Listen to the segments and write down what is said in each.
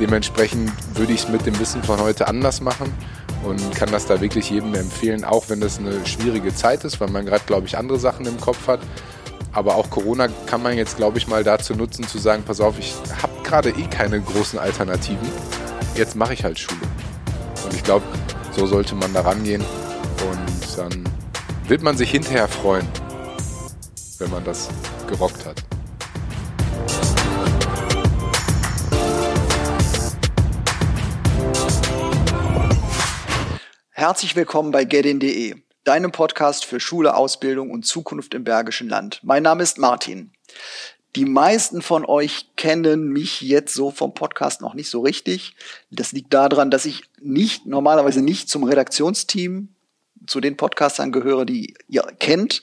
Dementsprechend würde ich es mit dem Wissen von heute anders machen und kann das da wirklich jedem empfehlen, auch wenn das eine schwierige Zeit ist, weil man gerade, glaube ich, andere Sachen im Kopf hat. Aber auch Corona kann man jetzt, glaube ich, mal dazu nutzen, zu sagen, pass auf, ich habe gerade eh keine großen Alternativen. Jetzt mache ich halt Schule. Und ich glaube, so sollte man da rangehen. Und dann wird man sich hinterher freuen, wenn man das gerockt hat. Herzlich willkommen bei getin.de, deinem Podcast für Schule, Ausbildung und Zukunft im Bergischen Land. Mein Name ist Martin. Die meisten von euch kennen mich jetzt so vom Podcast noch nicht so richtig. Das liegt daran, dass ich nicht, normalerweise nicht zum Redaktionsteam zu den Podcastern gehöre, die ihr kennt.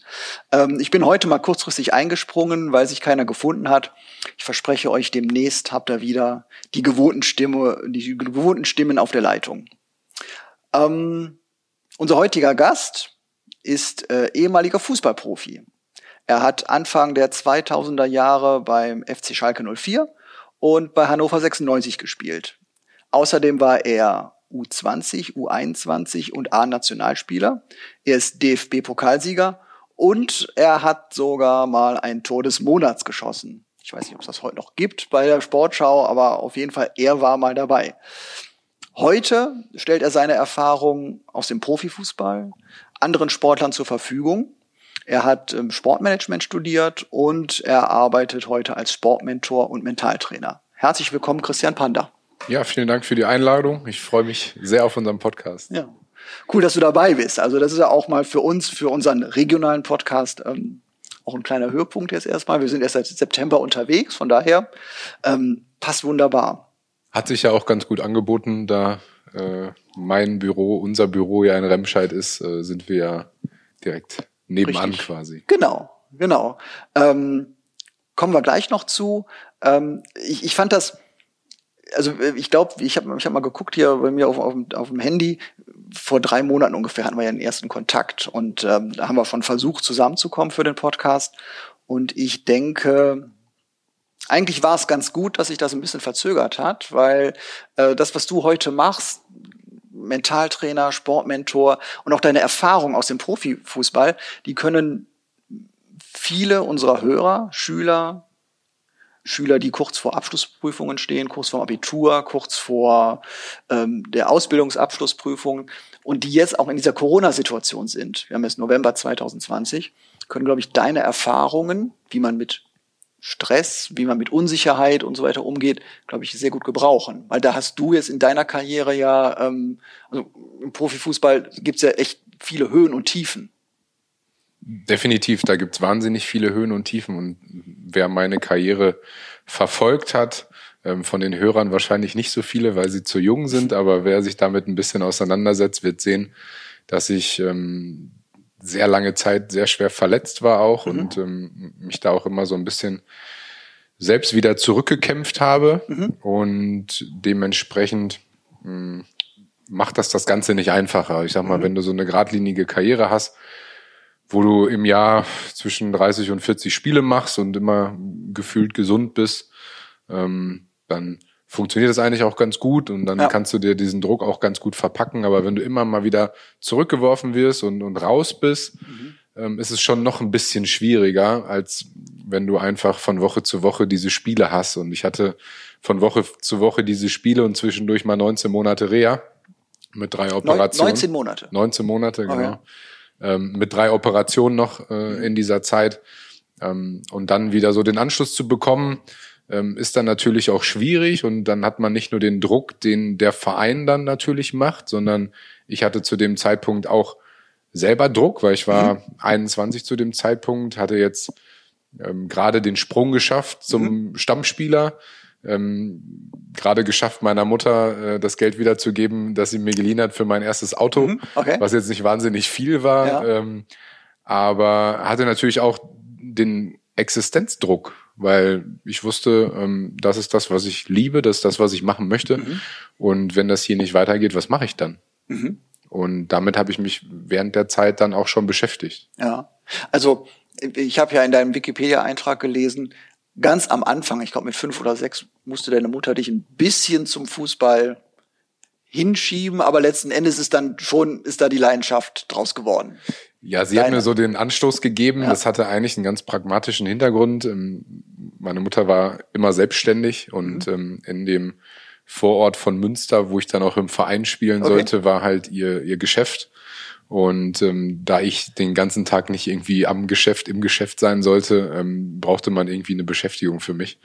Ähm, ich bin heute mal kurzfristig eingesprungen, weil sich keiner gefunden hat. Ich verspreche euch, demnächst habt ihr wieder die gewohnten Stimme, die gewohnten Stimmen auf der Leitung. Ähm, unser heutiger Gast ist äh, ehemaliger Fußballprofi. Er hat Anfang der 2000er Jahre beim FC Schalke 04 und bei Hannover 96 gespielt. Außerdem war er U20, U21 und A-Nationalspieler. Er ist DFB-Pokalsieger und er hat sogar mal ein Tor des Monats geschossen. Ich weiß nicht, ob es das heute noch gibt bei der Sportschau, aber auf jeden Fall, er war mal dabei. Heute stellt er seine Erfahrungen aus dem Profifußball anderen Sportlern zur Verfügung. Er hat ähm, Sportmanagement studiert und er arbeitet heute als Sportmentor und Mentaltrainer. Herzlich willkommen, Christian Panda. Ja, vielen Dank für die Einladung. Ich freue mich sehr auf unseren Podcast. Ja. Cool, dass du dabei bist. Also das ist ja auch mal für uns, für unseren regionalen Podcast ähm, auch ein kleiner Höhepunkt jetzt erstmal. Wir sind erst seit September unterwegs, von daher ähm, passt wunderbar. Hat sich ja auch ganz gut angeboten, da äh, mein Büro, unser Büro ja in Remscheid ist, äh, sind wir ja direkt nebenan Richtig. quasi. Genau, genau. Ähm, kommen wir gleich noch zu. Ähm, ich, ich fand das, also ich glaube, ich habe ich hab mal geguckt hier bei mir auf, auf, auf dem Handy, vor drei Monaten ungefähr hatten wir ja den ersten Kontakt und ähm, da haben wir von versucht zusammenzukommen für den Podcast. Und ich denke, eigentlich war es ganz gut, dass sich das ein bisschen verzögert hat, weil äh, das, was du heute machst, Mentaltrainer, Sportmentor und auch deine Erfahrung aus dem Profifußball, die können viele unserer Hörer, Schüler, Schüler, die kurz vor Abschlussprüfungen stehen, kurz vor Abitur, kurz vor ähm, der Ausbildungsabschlussprüfung und die jetzt auch in dieser Corona-Situation sind. Wir haben jetzt November 2020, können, glaube ich, deine Erfahrungen, wie man mit Stress, wie man mit Unsicherheit und so weiter umgeht, glaube ich, sehr gut gebrauchen. Weil da hast du jetzt in deiner Karriere ja, ähm, also im Profifußball gibt's ja echt viele Höhen und Tiefen. Definitiv, da gibt's wahnsinnig viele Höhen und Tiefen. Und wer meine Karriere verfolgt hat, ähm, von den Hörern wahrscheinlich nicht so viele, weil sie zu jung sind, aber wer sich damit ein bisschen auseinandersetzt, wird sehen, dass ich ähm, sehr lange Zeit sehr schwer verletzt war auch mhm. und ähm, mich da auch immer so ein bisschen selbst wieder zurückgekämpft habe mhm. und dementsprechend mh, hm, macht das das Ganze nicht einfacher. Ich sag mal, mhm. wenn du so eine geradlinige Karriere hast, wo du im Jahr zwischen 30 und 40 Spiele machst und immer gefühlt gesund bist, ähm, dann funktioniert das eigentlich auch ganz gut und dann ja. kannst du dir diesen Druck auch ganz gut verpacken. Aber wenn du immer mal wieder zurückgeworfen wirst und, und raus bist, mhm. ähm, ist es schon noch ein bisschen schwieriger, als wenn du einfach von Woche zu Woche diese Spiele hast. Und ich hatte von Woche zu Woche diese Spiele und zwischendurch mal 19 Monate Reha mit drei Operationen. 19 Monate. 19 Monate, genau. Okay. Ähm, mit drei Operationen noch äh, mhm. in dieser Zeit. Ähm, und dann wieder so den Anschluss zu bekommen, ähm, ist dann natürlich auch schwierig und dann hat man nicht nur den Druck, den der Verein dann natürlich macht, sondern ich hatte zu dem Zeitpunkt auch selber Druck, weil ich war mhm. 21 zu dem Zeitpunkt, hatte jetzt ähm, gerade den Sprung geschafft zum mhm. Stammspieler, ähm, gerade geschafft, meiner Mutter äh, das Geld wiederzugeben, das sie mir geliehen hat für mein erstes Auto, mhm. okay. was jetzt nicht wahnsinnig viel war, ja. ähm, aber hatte natürlich auch den Existenzdruck, weil ich wusste, ähm, das ist das, was ich liebe, das ist das, was ich machen möchte. Mhm. Und wenn das hier nicht weitergeht, was mache ich dann? Mhm. Und damit habe ich mich während der Zeit dann auch schon beschäftigt. Ja, also ich habe ja in deinem Wikipedia-Eintrag gelesen, ganz am Anfang, ich glaube mit fünf oder sechs, musste deine Mutter dich ein bisschen zum Fußball hinschieben, aber letzten Endes ist dann schon, ist da die Leidenschaft draus geworden. Ja, sie Deine. hat mir so den Anstoß gegeben. Ja. Das hatte eigentlich einen ganz pragmatischen Hintergrund. Ähm, meine Mutter war immer selbstständig und mhm. ähm, in dem Vorort von Münster, wo ich dann auch im Verein spielen okay. sollte, war halt ihr, ihr Geschäft. Und ähm, da ich den ganzen Tag nicht irgendwie am Geschäft, im Geschäft sein sollte, ähm, brauchte man irgendwie eine Beschäftigung für mich.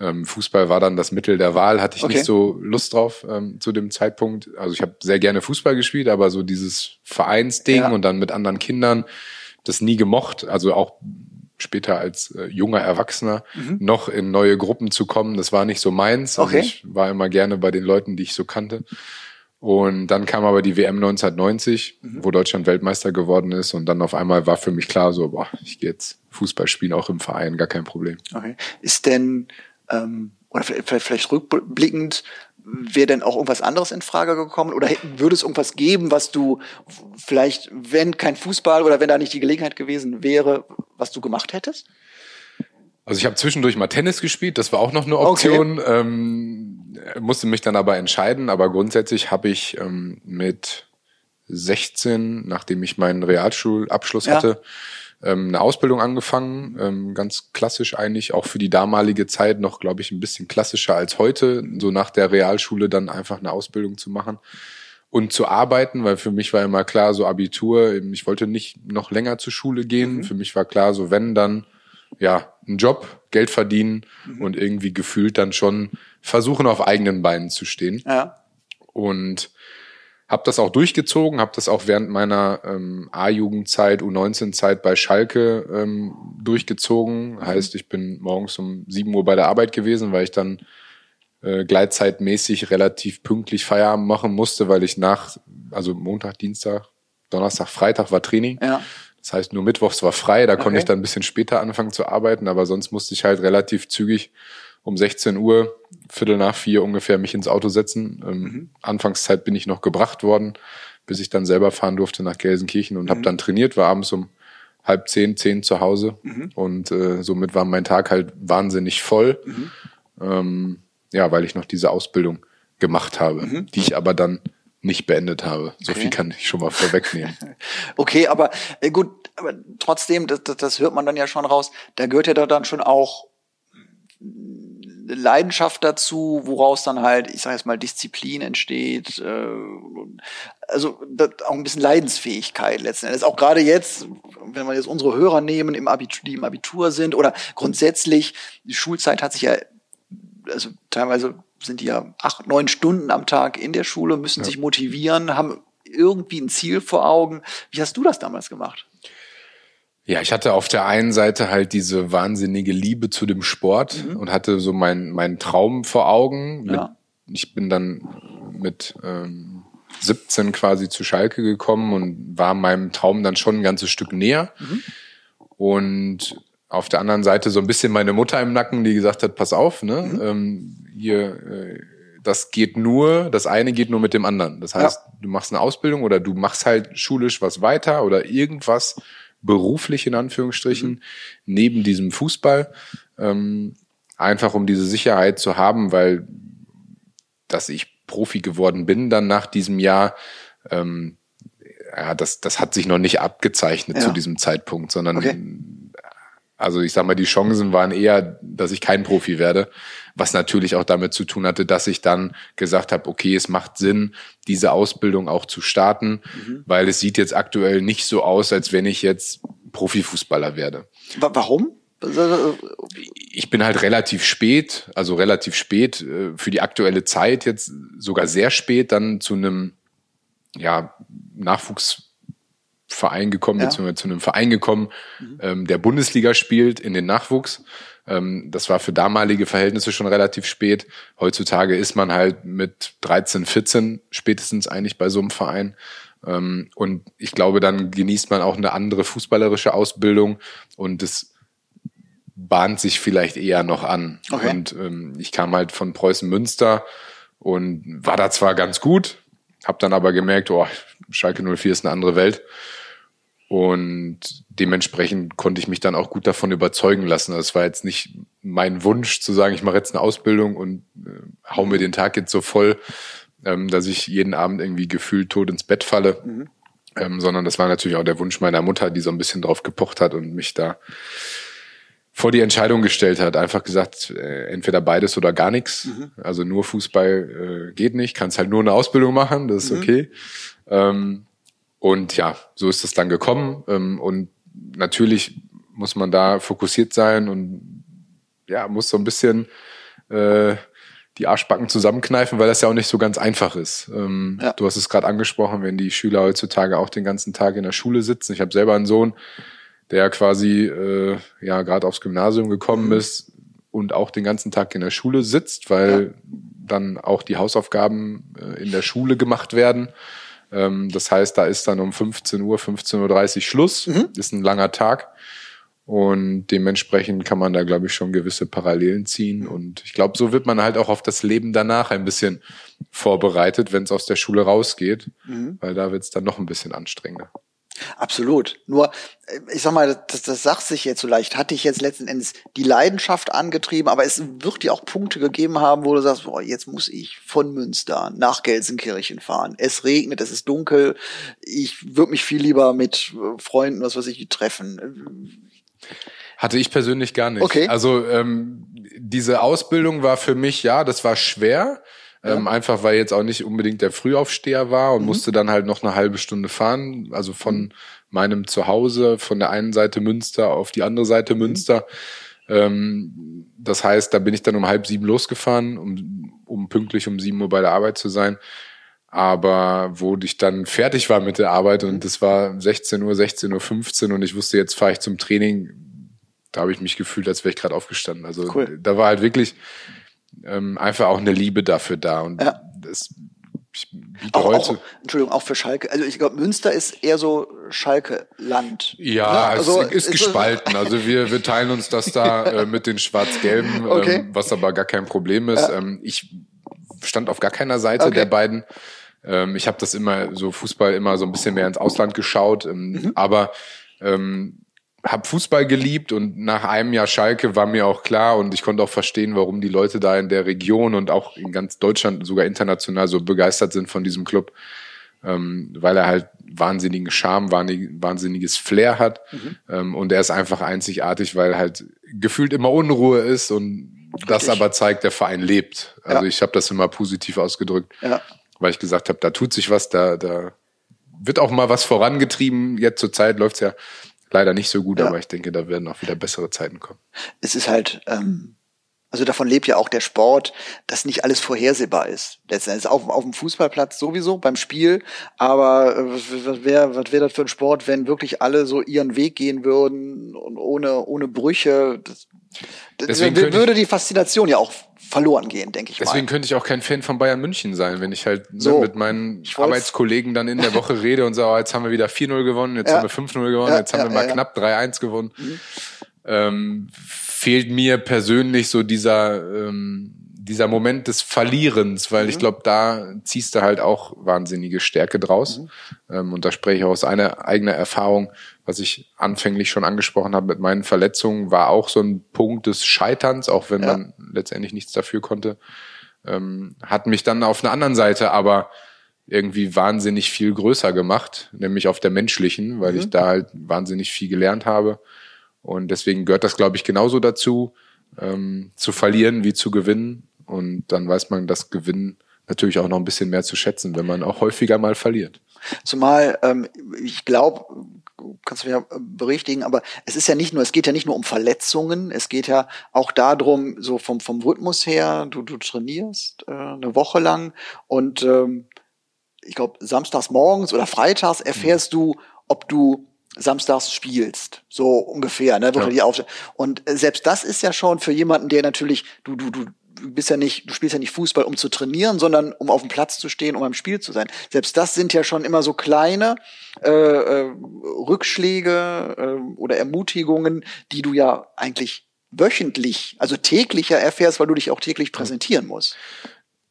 Ähm, Fußball war dann das Mittel der Wahl, hatte ich okay. nicht so Lust drauf ähm, zu dem Zeitpunkt. Also ich habe sehr gerne Fußball gespielt, aber so dieses Vereinsding ja. und dann mit anderen Kindern, das nie gemocht. Also auch später als äh, junger Erwachsener mhm. noch in neue Gruppen zu kommen, das war nicht so meins. Also okay. ich war immer gerne bei den Leuten, die ich so kannte. Und dann kam aber die WM 1990, mhm. wo Deutschland Weltmeister geworden ist. Und dann auf einmal war für mich klar, so, boah, ich gehe jetzt Fußball spielen, auch im Verein, gar kein Problem. Okay. Ist denn, ähm, oder vielleicht, vielleicht rückblickend, wäre denn auch irgendwas anderes in Frage gekommen? Oder würde es irgendwas geben, was du vielleicht, wenn kein Fußball oder wenn da nicht die Gelegenheit gewesen wäre, was du gemacht hättest? Also ich habe zwischendurch mal Tennis gespielt, das war auch noch eine Option. Okay. Ähm, musste mich dann aber entscheiden. Aber grundsätzlich habe ich ähm, mit 16, nachdem ich meinen Realschulabschluss ja. hatte, ähm, eine Ausbildung angefangen. Ähm, ganz klassisch eigentlich, auch für die damalige Zeit noch, glaube ich, ein bisschen klassischer als heute. So nach der Realschule dann einfach eine Ausbildung zu machen und zu arbeiten, weil für mich war immer klar, so Abitur, ich wollte nicht noch länger zur Schule gehen. Mhm. Für mich war klar, so wenn dann ja, einen Job, Geld verdienen mhm. und irgendwie gefühlt dann schon versuchen, auf eigenen Beinen zu stehen. Ja. Und habe das auch durchgezogen, habe das auch während meiner ähm, A-Jugendzeit, U19-Zeit bei Schalke ähm, durchgezogen. Mhm. Heißt, ich bin morgens um 7 Uhr bei der Arbeit gewesen, weil ich dann äh, gleitzeitmäßig relativ pünktlich Feierabend machen musste, weil ich nach, also Montag, Dienstag, Donnerstag, Freitag war Training. Ja. Das heißt, nur Mittwochs war frei, da okay. konnte ich dann ein bisschen später anfangen zu arbeiten, aber sonst musste ich halt relativ zügig um 16 Uhr, Viertel nach vier ungefähr, mich ins Auto setzen. Ähm, mhm. Anfangszeit bin ich noch gebracht worden, bis ich dann selber fahren durfte nach Gelsenkirchen und mhm. habe dann trainiert, war abends um halb zehn, zehn zu Hause mhm. und äh, somit war mein Tag halt wahnsinnig voll. Mhm. Ähm, ja, weil ich noch diese Ausbildung gemacht habe, mhm. die ich aber dann nicht beendet habe. So okay. viel kann ich schon mal vorwegnehmen. okay, aber äh, gut, aber trotzdem, das, das, das hört man dann ja schon raus, da gehört ja da dann schon auch Leidenschaft dazu, woraus dann halt, ich sage jetzt mal, Disziplin entsteht, äh, also auch ein bisschen Leidensfähigkeit letzten Endes. Auch gerade jetzt, wenn wir jetzt unsere Hörer nehmen, im Abitur, die im Abitur sind oder grundsätzlich, die Schulzeit hat sich ja, also teilweise sind die ja acht, neun Stunden am Tag in der Schule, müssen ja. sich motivieren, haben irgendwie ein Ziel vor Augen. Wie hast du das damals gemacht? Ja, ich hatte auf der einen Seite halt diese wahnsinnige Liebe zu dem Sport mhm. und hatte so meinen mein Traum vor Augen. Ja. Mit, ich bin dann mit ähm, 17 quasi zu Schalke gekommen und war meinem Traum dann schon ein ganzes Stück näher. Mhm. Und auf der anderen Seite so ein bisschen meine Mutter im Nacken, die gesagt hat, pass auf, ne, mhm. ähm, hier, äh, das geht nur, das eine geht nur mit dem anderen. Das heißt, ja. du machst eine Ausbildung oder du machst halt schulisch was weiter oder irgendwas beruflich in Anführungsstrichen mhm. neben diesem Fußball, ähm, einfach um diese Sicherheit zu haben, weil dass ich Profi geworden bin dann nach diesem Jahr, ähm, ja, das, das hat sich noch nicht abgezeichnet ja. zu diesem Zeitpunkt, sondern okay. Also ich sag mal, die Chancen waren eher, dass ich kein Profi werde, was natürlich auch damit zu tun hatte, dass ich dann gesagt habe, okay, es macht Sinn, diese Ausbildung auch zu starten, mhm. weil es sieht jetzt aktuell nicht so aus, als wenn ich jetzt Profifußballer werde. Warum? Ich bin halt relativ spät, also relativ spät äh, für die aktuelle Zeit jetzt sogar sehr spät dann zu einem ja, Nachwuchs Verein gekommen, ja. beziehungsweise zu einem Verein gekommen, mhm. ähm, der Bundesliga spielt in den Nachwuchs. Ähm, das war für damalige Verhältnisse schon relativ spät. Heutzutage ist man halt mit 13, 14 spätestens eigentlich bei so einem Verein. Ähm, und ich glaube, dann genießt man auch eine andere fußballerische Ausbildung und es bahnt sich vielleicht eher noch an. Okay. Und ähm, ich kam halt von Preußen Münster und war da zwar ganz gut, habe dann aber gemerkt, oh, Schalke 04 ist eine andere Welt Und dementsprechend konnte ich mich dann auch gut davon überzeugen lassen. Also es war jetzt nicht mein Wunsch zu sagen, ich mache jetzt eine Ausbildung und äh, hau mir den Tag jetzt so voll, ähm, dass ich jeden Abend irgendwie gefühlt tot ins Bett falle. Mhm. Ähm, sondern das war natürlich auch der Wunsch meiner Mutter, die so ein bisschen drauf gepocht hat und mich da vor die Entscheidung gestellt hat. Einfach gesagt, äh, entweder beides oder gar nichts. Mhm. Also nur Fußball äh, geht nicht, kannst halt nur eine Ausbildung machen, das ist mhm. okay. Ähm, und ja, so ist es dann gekommen. Ähm, und natürlich muss man da fokussiert sein und ja, muss so ein bisschen äh, die Arschbacken zusammenkneifen, weil das ja auch nicht so ganz einfach ist. Ähm, ja. Du hast es gerade angesprochen, wenn die Schüler heutzutage auch den ganzen Tag in der Schule sitzen. Ich habe selber einen Sohn, der quasi äh, ja gerade aufs Gymnasium gekommen mhm. ist und auch den ganzen Tag in der Schule sitzt, weil ja. dann auch die Hausaufgaben äh, in der Schule gemacht werden. Ähm, das heißt, da ist dann um 15 Uhr, 15.30 Uhr Schluss. Mhm. Ist ein langer Tag. Und dementsprechend kann man da, glaube ich, schon gewisse Parallelen ziehen. Und ich glaube, so wird man halt auch auf das Leben danach ein bisschen vorbereitet, wenn es aus der Schule rausgeht, mhm. weil da wird es dann noch ein bisschen anstrengender. Absolut. Nur, äh, ich sag mal, das, das sagt sich jetzt so leicht. Hatte ich jetzt letzten Endes die Leidenschaft angetrieben, aber es wird dir auch Punkte gegeben haben, wo du sagst, boah, jetzt muss ich von Münster nach Gelsenkirchen fahren. Es regnet, es ist dunkel. Ich würde mich viel lieber mit äh, Freunden, was weiß ich, treffen hatte ich persönlich gar nicht. Okay. Also ähm, diese Ausbildung war für mich, ja, das war schwer. Ja. Ähm, einfach weil jetzt auch nicht unbedingt der Frühaufsteher war und mhm. musste dann halt noch eine halbe Stunde fahren. Also von mhm. meinem Zuhause, von der einen Seite Münster auf die andere Seite mhm. Münster. Ähm, das heißt, da bin ich dann um halb sieben losgefahren, um, um pünktlich um sieben Uhr bei der Arbeit zu sein. Aber wo ich dann fertig war mit der Arbeit und es war 16 Uhr, 16 Uhr 15 und ich wusste, jetzt fahre ich zum Training, da habe ich mich gefühlt, als wäre ich gerade aufgestanden. Also cool. da war halt wirklich ähm, einfach auch eine Liebe dafür da. Und ja. das ich biete auch, heute. Auch, Entschuldigung, auch für Schalke. Also ich glaube, Münster ist eher so Schalke-Land. Ja, ne? also, es ist, ist gespalten. Also wir, wir teilen uns das da äh, mit den Schwarz-Gelben, okay. ähm, was aber gar kein Problem ist. Ja. Ähm, ich stand auf gar keiner Seite okay. der beiden. Ähm, ich habe das immer so Fußball immer so ein bisschen mehr ins Ausland geschaut, ähm, mhm. aber ähm, habe Fußball geliebt und nach einem Jahr Schalke war mir auch klar und ich konnte auch verstehen, warum die Leute da in der Region und auch in ganz Deutschland, sogar international so begeistert sind von diesem Club, ähm, weil er halt wahnsinnigen Charme, wahnsinniges Flair hat mhm. ähm, und er ist einfach einzigartig, weil halt gefühlt immer Unruhe ist und Richtig. das aber zeigt, der Verein lebt. Also ja. ich habe das immer positiv ausgedrückt. Ja weil ich gesagt habe, da tut sich was, da, da wird auch mal was vorangetrieben. Jetzt zur Zeit läuft's ja leider nicht so gut, ja. aber ich denke, da werden auch wieder bessere Zeiten kommen. Es ist halt, ähm, also davon lebt ja auch der Sport, dass nicht alles vorhersehbar ist. Letztendlich auf, auf dem Fußballplatz sowieso, beim Spiel, aber äh, was wäre was wär das für ein Sport, wenn wirklich alle so ihren Weg gehen würden und ohne, ohne Brüche. Das, Deswegen würde die Faszination ja auch verloren gehen, denke ich Deswegen mal. Deswegen könnte ich auch kein Fan von Bayern München sein, wenn ich halt ne, so, mit meinen Arbeitskollegen dann in der Woche rede und sage, oh, jetzt haben wir wieder 4-0 gewonnen, jetzt ja. haben wir 5-0 gewonnen, ja, jetzt haben ja, wir mal knapp 3-1 gewonnen. Mhm. Ähm, fehlt mir persönlich so dieser ähm, dieser Moment des Verlierens, weil mhm. ich glaube, da ziehst du halt auch wahnsinnige Stärke draus. Mhm. Ähm, und da spreche ich aus einer eigener Erfahrung, was ich anfänglich schon angesprochen habe mit meinen Verletzungen, war auch so ein Punkt des Scheiterns, auch wenn ja. man letztendlich nichts dafür konnte. Ähm, hat mich dann auf einer anderen Seite aber irgendwie wahnsinnig viel größer gemacht, nämlich auf der menschlichen, weil mhm. ich da halt wahnsinnig viel gelernt habe. Und deswegen gehört das, glaube ich, genauso dazu, ähm, zu verlieren wie zu gewinnen. Und dann weiß man das Gewinnen natürlich auch noch ein bisschen mehr zu schätzen, wenn man auch häufiger mal verliert. Zumal ähm, ich glaube, kannst du mir berichtigen, aber es ist ja nicht nur, es geht ja nicht nur um Verletzungen, es geht ja auch darum, so vom, vom Rhythmus her, du, du trainierst äh, eine Woche lang und ähm, ich glaube, samstags morgens oder freitags erfährst mhm. du, ob du samstags spielst, so ungefähr, ne, ja. die Aufstellung. Und äh, selbst das ist ja schon für jemanden, der natürlich, du, du, du bist ja nicht, du spielst ja nicht Fußball, um zu trainieren, sondern um auf dem Platz zu stehen, um am Spiel zu sein. Selbst das sind ja schon immer so kleine äh, äh, Rückschläge äh, oder Ermutigungen, die du ja eigentlich wöchentlich, also täglicher erfährst, weil du dich auch täglich präsentieren musst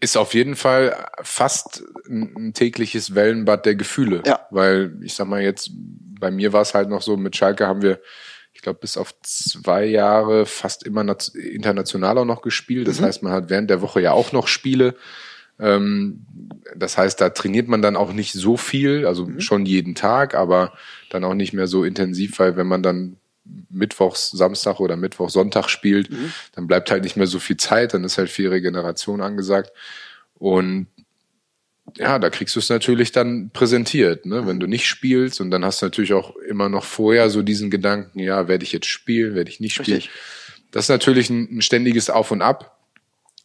ist auf jeden Fall fast ein, tägliches Wellenbad der Gefühle. Ja. Weil ich sag mal jetzt bei mir war es halt noch so, mit Schalke haben wir, ich glaube, bis auf zwei Jahre fast immer international auch noch gespielt. Das mhm. heißt, man hat während der Woche ja auch noch Spiele. Ähm, das heißt, da trainiert man dann auch nicht so viel, also mhm. schon jeden Tag, aber dann auch nicht mehr so intensiv, weil wenn man dann Mittwochs, Samstag oder Mittwoch, Sonntag spielt, mhm. dann bleibt halt nicht mehr so viel Zeit, dann ist halt viel Regeneration angesagt. Und ja, da kriegst du es natürlich dann präsentiert, ne? wenn du nicht spielst und dann hast du natürlich auch immer noch vorher so diesen Gedanken, ja, werde ich jetzt spielen, werde ich nicht spielen. Richtig. Das ist natürlich ein, ein, ständiges Auf und Ab,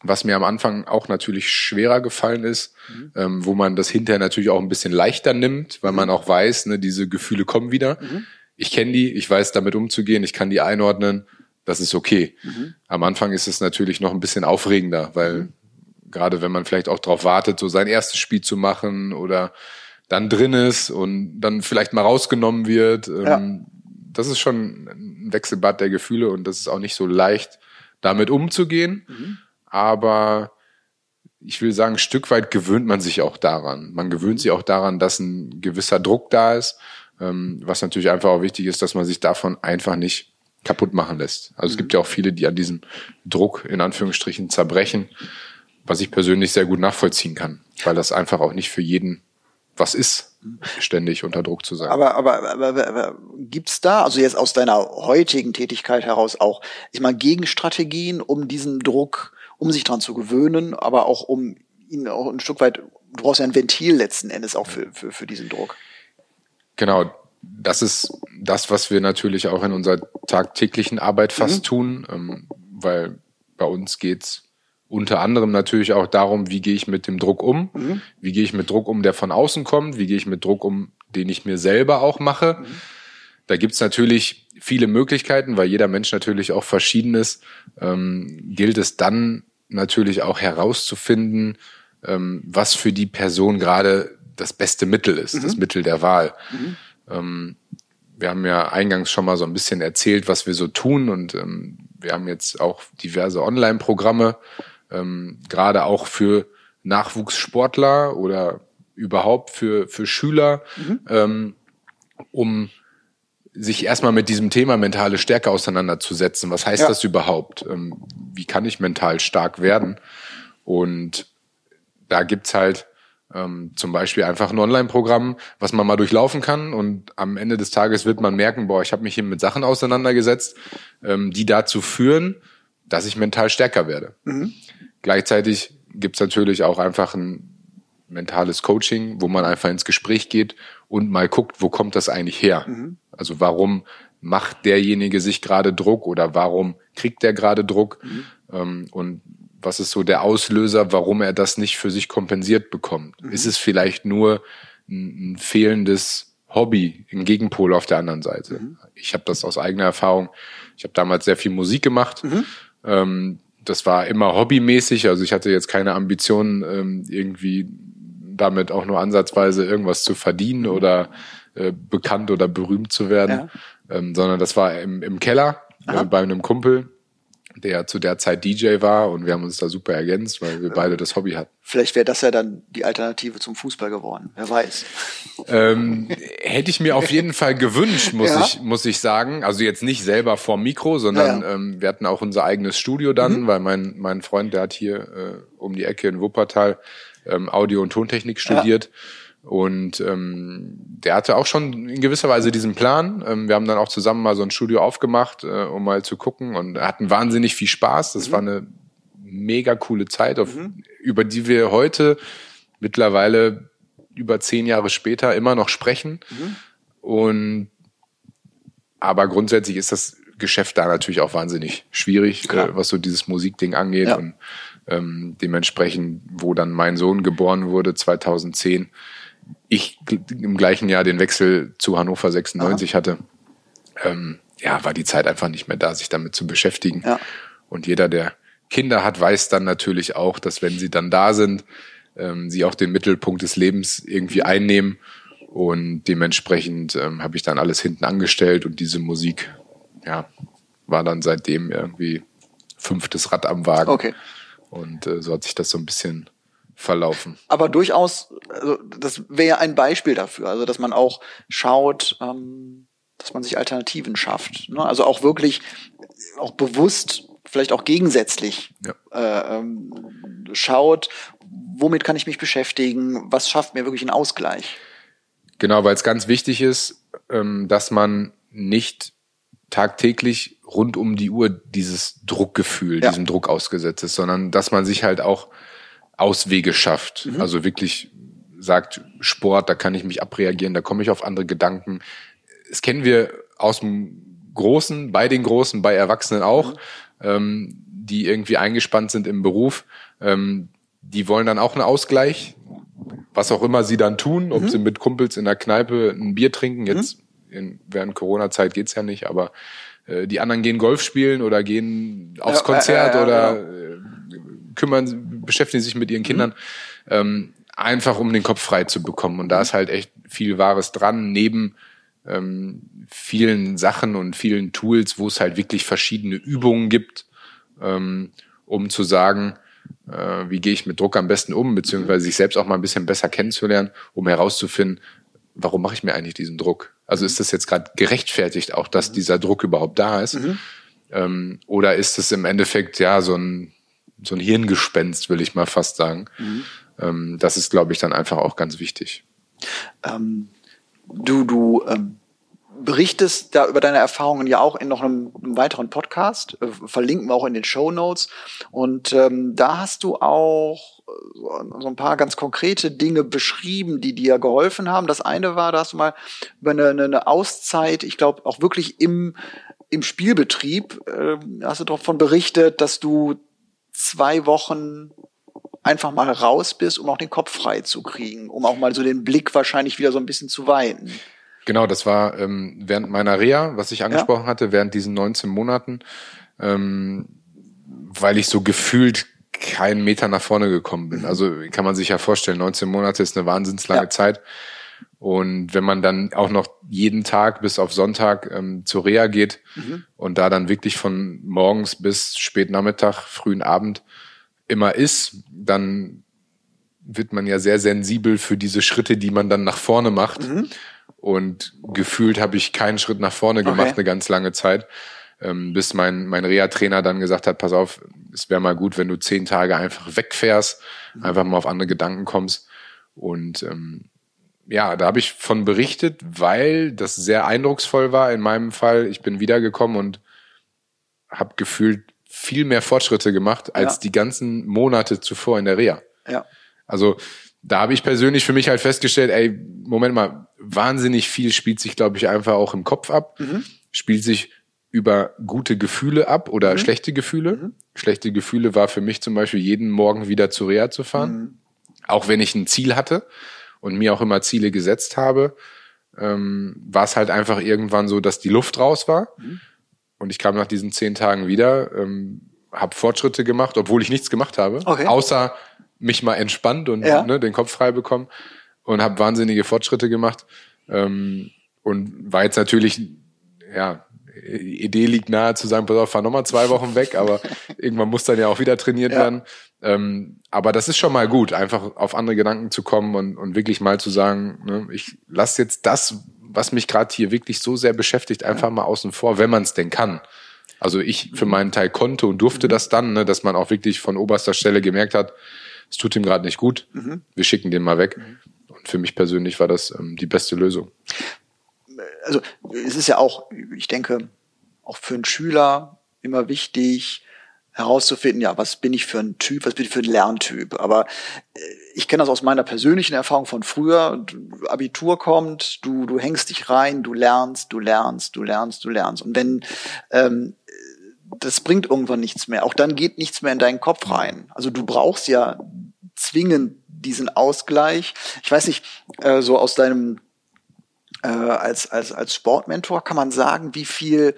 was mir am Anfang auch natürlich schwerer gefallen ist, mhm. ähm, wo man das hinterher natürlich auch ein bisschen leichter nimmt, weil mhm. man auch weiß, ne, diese Gefühle kommen wieder. Mhm. Ich kenne die, ich weiß damit umzugehen, ich kann die einordnen, das ist okay. Mhm. Am Anfang ist es natürlich noch ein bisschen aufregender, weil mhm gerade wenn man vielleicht auch darauf wartet, so sein erstes Spiel zu machen oder dann drin ist und dann vielleicht mal rausgenommen wird. Ja. Ähm, das ist schon ein Wechselbad der Gefühle und das ist auch nicht so leicht, damit umzugehen. Mhm. Aber ich will sagen, ein Stück weit gewöhnt man sich auch daran. Man gewöhnt sich auch daran, dass ein gewisser Druck da ist. Ähm, was natürlich einfach auch wichtig ist, dass man sich davon einfach nicht kaputt machen lässt. Also mhm. es gibt ja auch viele, die an diesem Druck in Anführungsstrichen zerbrechen was ich persönlich sehr gut nachvollziehen kann, weil das einfach auch nicht für jeden was ist, ständig unter Druck zu sein. Aber, aber, aber, aber, gibt's da, also jetzt aus deiner heutigen Tätigkeit heraus auch, ich meine, Gegenstrategien, um diesen Druck, um sich dran zu gewöhnen, aber auch um ihn auch ein Stück weit, du brauchst ja ein Ventil letzten Endes auch für, für, für diesen Druck. Genau, das ist das, was wir natürlich auch in unserer tagtäglichen Arbeit fast mhm. tun, ähm, weil bei uns geht's unter anderem natürlich auch darum, wie gehe ich mit dem Druck um, mhm. wie gehe ich mit Druck um, der von außen kommt, wie gehe ich mit Druck um, den ich mir selber auch mache. Mhm. Da gibt's natürlich viele Möglichkeiten, weil jeder Mensch natürlich auch verschieden ist. Ähm, gilt es dann natürlich auch herauszufinden, ähm, was für die Person gerade das beste Mittel ist, mhm. das Mittel der Wahl. Mhm. Ähm, wir haben ja eingangs schon mal so ein bisschen erzählt, was wir so tun und ähm, wir haben jetzt auch diverse Online-Programme, ähm, gerade auch für Nachwuchssportler oder überhaupt für, für Schüler, mhm. ähm, um sich erstmal mit diesem Thema mentale Stärke auseinanderzusetzen. Was heißt ja. das überhaupt? Ähm, wie kann ich mental stark werden? Und da gibt's halt ähm, zum Beispiel einfach ein Online-Programm, was man mal durchlaufen kann und am Ende des Tages wird man merken, boah, ich habe mich hier mit Sachen auseinandergesetzt, ähm, die dazu führen, dass ich mental stärker werde. Mhm. Gleichzeitig gibt's natürlich auch einfach ein mentales Coaching, wo man einfach ins Gespräch geht und mal guckt, wo kommt das eigentlich her? Mhm. Also warum macht derjenige sich gerade Druck oder warum kriegt der gerade Druck? Mhm. Ähm, und was ist so der Auslöser, warum er das nicht für sich kompensiert bekommt? Mhm. Ist es vielleicht nur ein, ein, fehlendes Hobby im Gegenpol auf der anderen Seite? Mhm. Ich habe das aus eigener Erfahrung. Ich habe damals sehr viel Musik gemacht. Mhm. Ähm, das war immer hobbymäßig, also ich hatte jetzt keine Ambitionen, ähm, irgendwie damit auch nur ansatzweise irgendwas zu verdienen mhm. oder äh, bekannt oder berühmt zu werden, ja. ähm, sondern das war im, im Keller äh, bei einem Kumpel, der zu der Zeit DJ war und wir haben uns da super ergänzt, weil wir beide das Hobby hatten. Vielleicht wäre das ja dann die Alternative zum Fußball geworden, wer weiß. Ähm, hätte ich mir auf jeden Fall gewünscht, muss ja. ich muss ich sagen. Also jetzt nicht selber vor Mikro, sondern ja, ja. Ähm, wir hatten auch unser eigenes Studio dann, mhm. weil mein mein Freund, der hat hier äh, um die Ecke in Wuppertal ähm, Audio- und Tontechnik studiert. Und ähm, der hatte auch schon in gewisser Weise diesen Plan. Ähm, wir haben dann auch zusammen mal so ein Studio aufgemacht, äh, um mal zu gucken und hatten wahnsinnig viel Spaß. Das mhm. war eine mega coole Zeit, auf, mhm. über die wir heute mittlerweile über zehn Jahre später immer noch sprechen. Mhm. Und aber grundsätzlich ist das Geschäft da natürlich auch wahnsinnig schwierig, äh, was so dieses Musikding angeht. Ja. Und ähm, dementsprechend, wo dann mein Sohn geboren wurde, 2010, ich im gleichen Jahr den Wechsel zu Hannover 96 Aha. hatte, ähm, ja, war die Zeit einfach nicht mehr da, sich damit zu beschäftigen. Ja. Und jeder, der Kinder hat, weiß dann natürlich auch, dass wenn sie dann da sind, ähm, sie auch den Mittelpunkt des Lebens irgendwie mhm. einnehmen. Und dementsprechend ähm, habe ich dann alles hinten angestellt und diese Musik, ja, war dann seitdem irgendwie fünftes Rad am Wagen. Okay. Und äh, so hat sich das so ein bisschen verlaufen. Aber durchaus, also das wäre ein Beispiel dafür, also dass man auch schaut, ähm, dass man sich Alternativen schafft. Ne? Also auch wirklich, auch bewusst, vielleicht auch gegensätzlich ja. äh, ähm, schaut, womit kann ich mich beschäftigen, was schafft mir wirklich einen Ausgleich. Genau, weil es ganz wichtig ist, ähm, dass man nicht tagtäglich rund um die Uhr dieses Druckgefühl, ja. diesem Druck ausgesetzt ist, sondern dass man sich halt auch Auswege schafft. Mhm. Also wirklich sagt, Sport, da kann ich mich abreagieren, da komme ich auf andere Gedanken. Das kennen wir aus dem Großen, bei den Großen, bei Erwachsenen auch, mhm. ähm, die irgendwie eingespannt sind im Beruf. Ähm, die wollen dann auch einen Ausgleich, was auch immer sie dann tun, ob mhm. sie mit Kumpels in der Kneipe ein Bier trinken. Jetzt mhm. in, während Corona-Zeit geht's ja nicht, aber äh, die anderen gehen Golf spielen oder gehen aufs ja, Konzert ja, ja, oder äh, kümmern, beschäftigen sich mit ihren mhm. Kindern, ähm, einfach um den Kopf frei zu bekommen. Und da ist halt echt viel Wahres dran, neben ähm, vielen Sachen und vielen Tools, wo es halt wirklich verschiedene Übungen gibt, ähm, um zu sagen, äh, wie gehe ich mit Druck am besten um, beziehungsweise sich selbst auch mal ein bisschen besser kennenzulernen, um herauszufinden, warum mache ich mir eigentlich diesen Druck? Also ist das jetzt gerade gerechtfertigt, auch dass mhm. dieser Druck überhaupt da ist? Mhm. Ähm, oder ist es im Endeffekt ja so ein so ein Hirngespenst, will ich mal fast sagen. Mhm. Ähm, das ist, glaube ich, dann einfach auch ganz wichtig. Ähm, du, du ähm, berichtest da über deine Erfahrungen ja auch in noch einem, einem weiteren Podcast, äh, verlinken wir auch in den Show Notes. Und ähm, da hast du auch äh, so ein paar ganz konkrete Dinge beschrieben, die dir geholfen haben. Das eine war, da hast du mal über eine, eine Auszeit, ich glaube auch wirklich im im Spielbetrieb äh, hast du davon berichtet, dass du zwei Wochen einfach mal raus bist, um auch den Kopf frei zu kriegen, um auch mal so den Blick wahrscheinlich wieder so ein bisschen zu weiten. Genau, das war ähm, während meiner Reha, was ich angesprochen ja. hatte, während diesen 19 Monaten, ähm, weil ich so gefühlt keinen Meter nach vorne gekommen bin. Also kann man sich ja vorstellen, 19 Monate ist eine wahnsinnslange ja. Zeit. Und wenn man dann auch noch jeden Tag bis auf Sonntag ähm, zur Reha geht mhm. und da dann wirklich von morgens bis spät Nachmittag, frühen Abend immer ist, dann wird man ja sehr sensibel für diese Schritte, die man dann nach vorne macht. Mhm. Und gefühlt habe ich keinen Schritt nach vorne gemacht okay. eine ganz lange Zeit, ähm, bis mein, mein Reha-Trainer dann gesagt hat, pass auf, es wäre mal gut, wenn du zehn Tage einfach wegfährst, mhm. einfach mal auf andere Gedanken kommst. Und ähm, ja, da habe ich von berichtet, weil das sehr eindrucksvoll war in meinem Fall. Ich bin wiedergekommen und habe gefühlt viel mehr Fortschritte gemacht als ja. die ganzen Monate zuvor in der Reha. Ja. Also da habe ich persönlich für mich halt festgestellt, ey, Moment mal, wahnsinnig viel spielt sich, glaube ich, einfach auch im Kopf ab. Mhm. Spielt sich über gute Gefühle ab oder mhm. schlechte Gefühle. Mhm. Schlechte Gefühle war für mich zum Beispiel jeden Morgen wieder zu Reha zu fahren. Mhm. Auch wenn ich ein Ziel hatte und mir auch immer Ziele gesetzt habe, ähm, war es halt einfach irgendwann so, dass die Luft raus war. Mhm. Und ich kam nach diesen zehn Tagen wieder, ähm, habe Fortschritte gemacht, obwohl ich nichts gemacht habe, okay. außer mich mal entspannt und ja. ne, den Kopf frei bekommen und habe wahnsinnige Fortschritte gemacht ähm, und war jetzt natürlich ja Idee liegt nahe zu sagen, pass auf, fahr nochmal zwei Wochen weg, aber irgendwann muss dann ja auch wieder trainiert ja. werden. Ähm, aber das ist schon mal gut, einfach auf andere Gedanken zu kommen und, und wirklich mal zu sagen, ne, ich lasse jetzt das, was mich gerade hier wirklich so sehr beschäftigt, einfach mal außen vor, wenn man es denn kann. Also ich für meinen Teil konnte und durfte mhm. das dann, ne, dass man auch wirklich von oberster Stelle gemerkt hat, es tut ihm gerade nicht gut, mhm. wir schicken den mal weg. Mhm. Und für mich persönlich war das ähm, die beste Lösung also es ist ja auch, ich denke, auch für einen Schüler immer wichtig, herauszufinden, ja, was bin ich für ein Typ, was bin ich für ein Lerntyp. Aber äh, ich kenne das aus meiner persönlichen Erfahrung von früher. Abitur kommt, du, du hängst dich rein, du lernst, du lernst, du lernst, du lernst. Und wenn ähm, das bringt irgendwann nichts mehr. Auch dann geht nichts mehr in deinen Kopf rein. Also du brauchst ja zwingend diesen Ausgleich. Ich weiß nicht, äh, so aus deinem äh, als, als, als Sportmentor kann man sagen, wie viel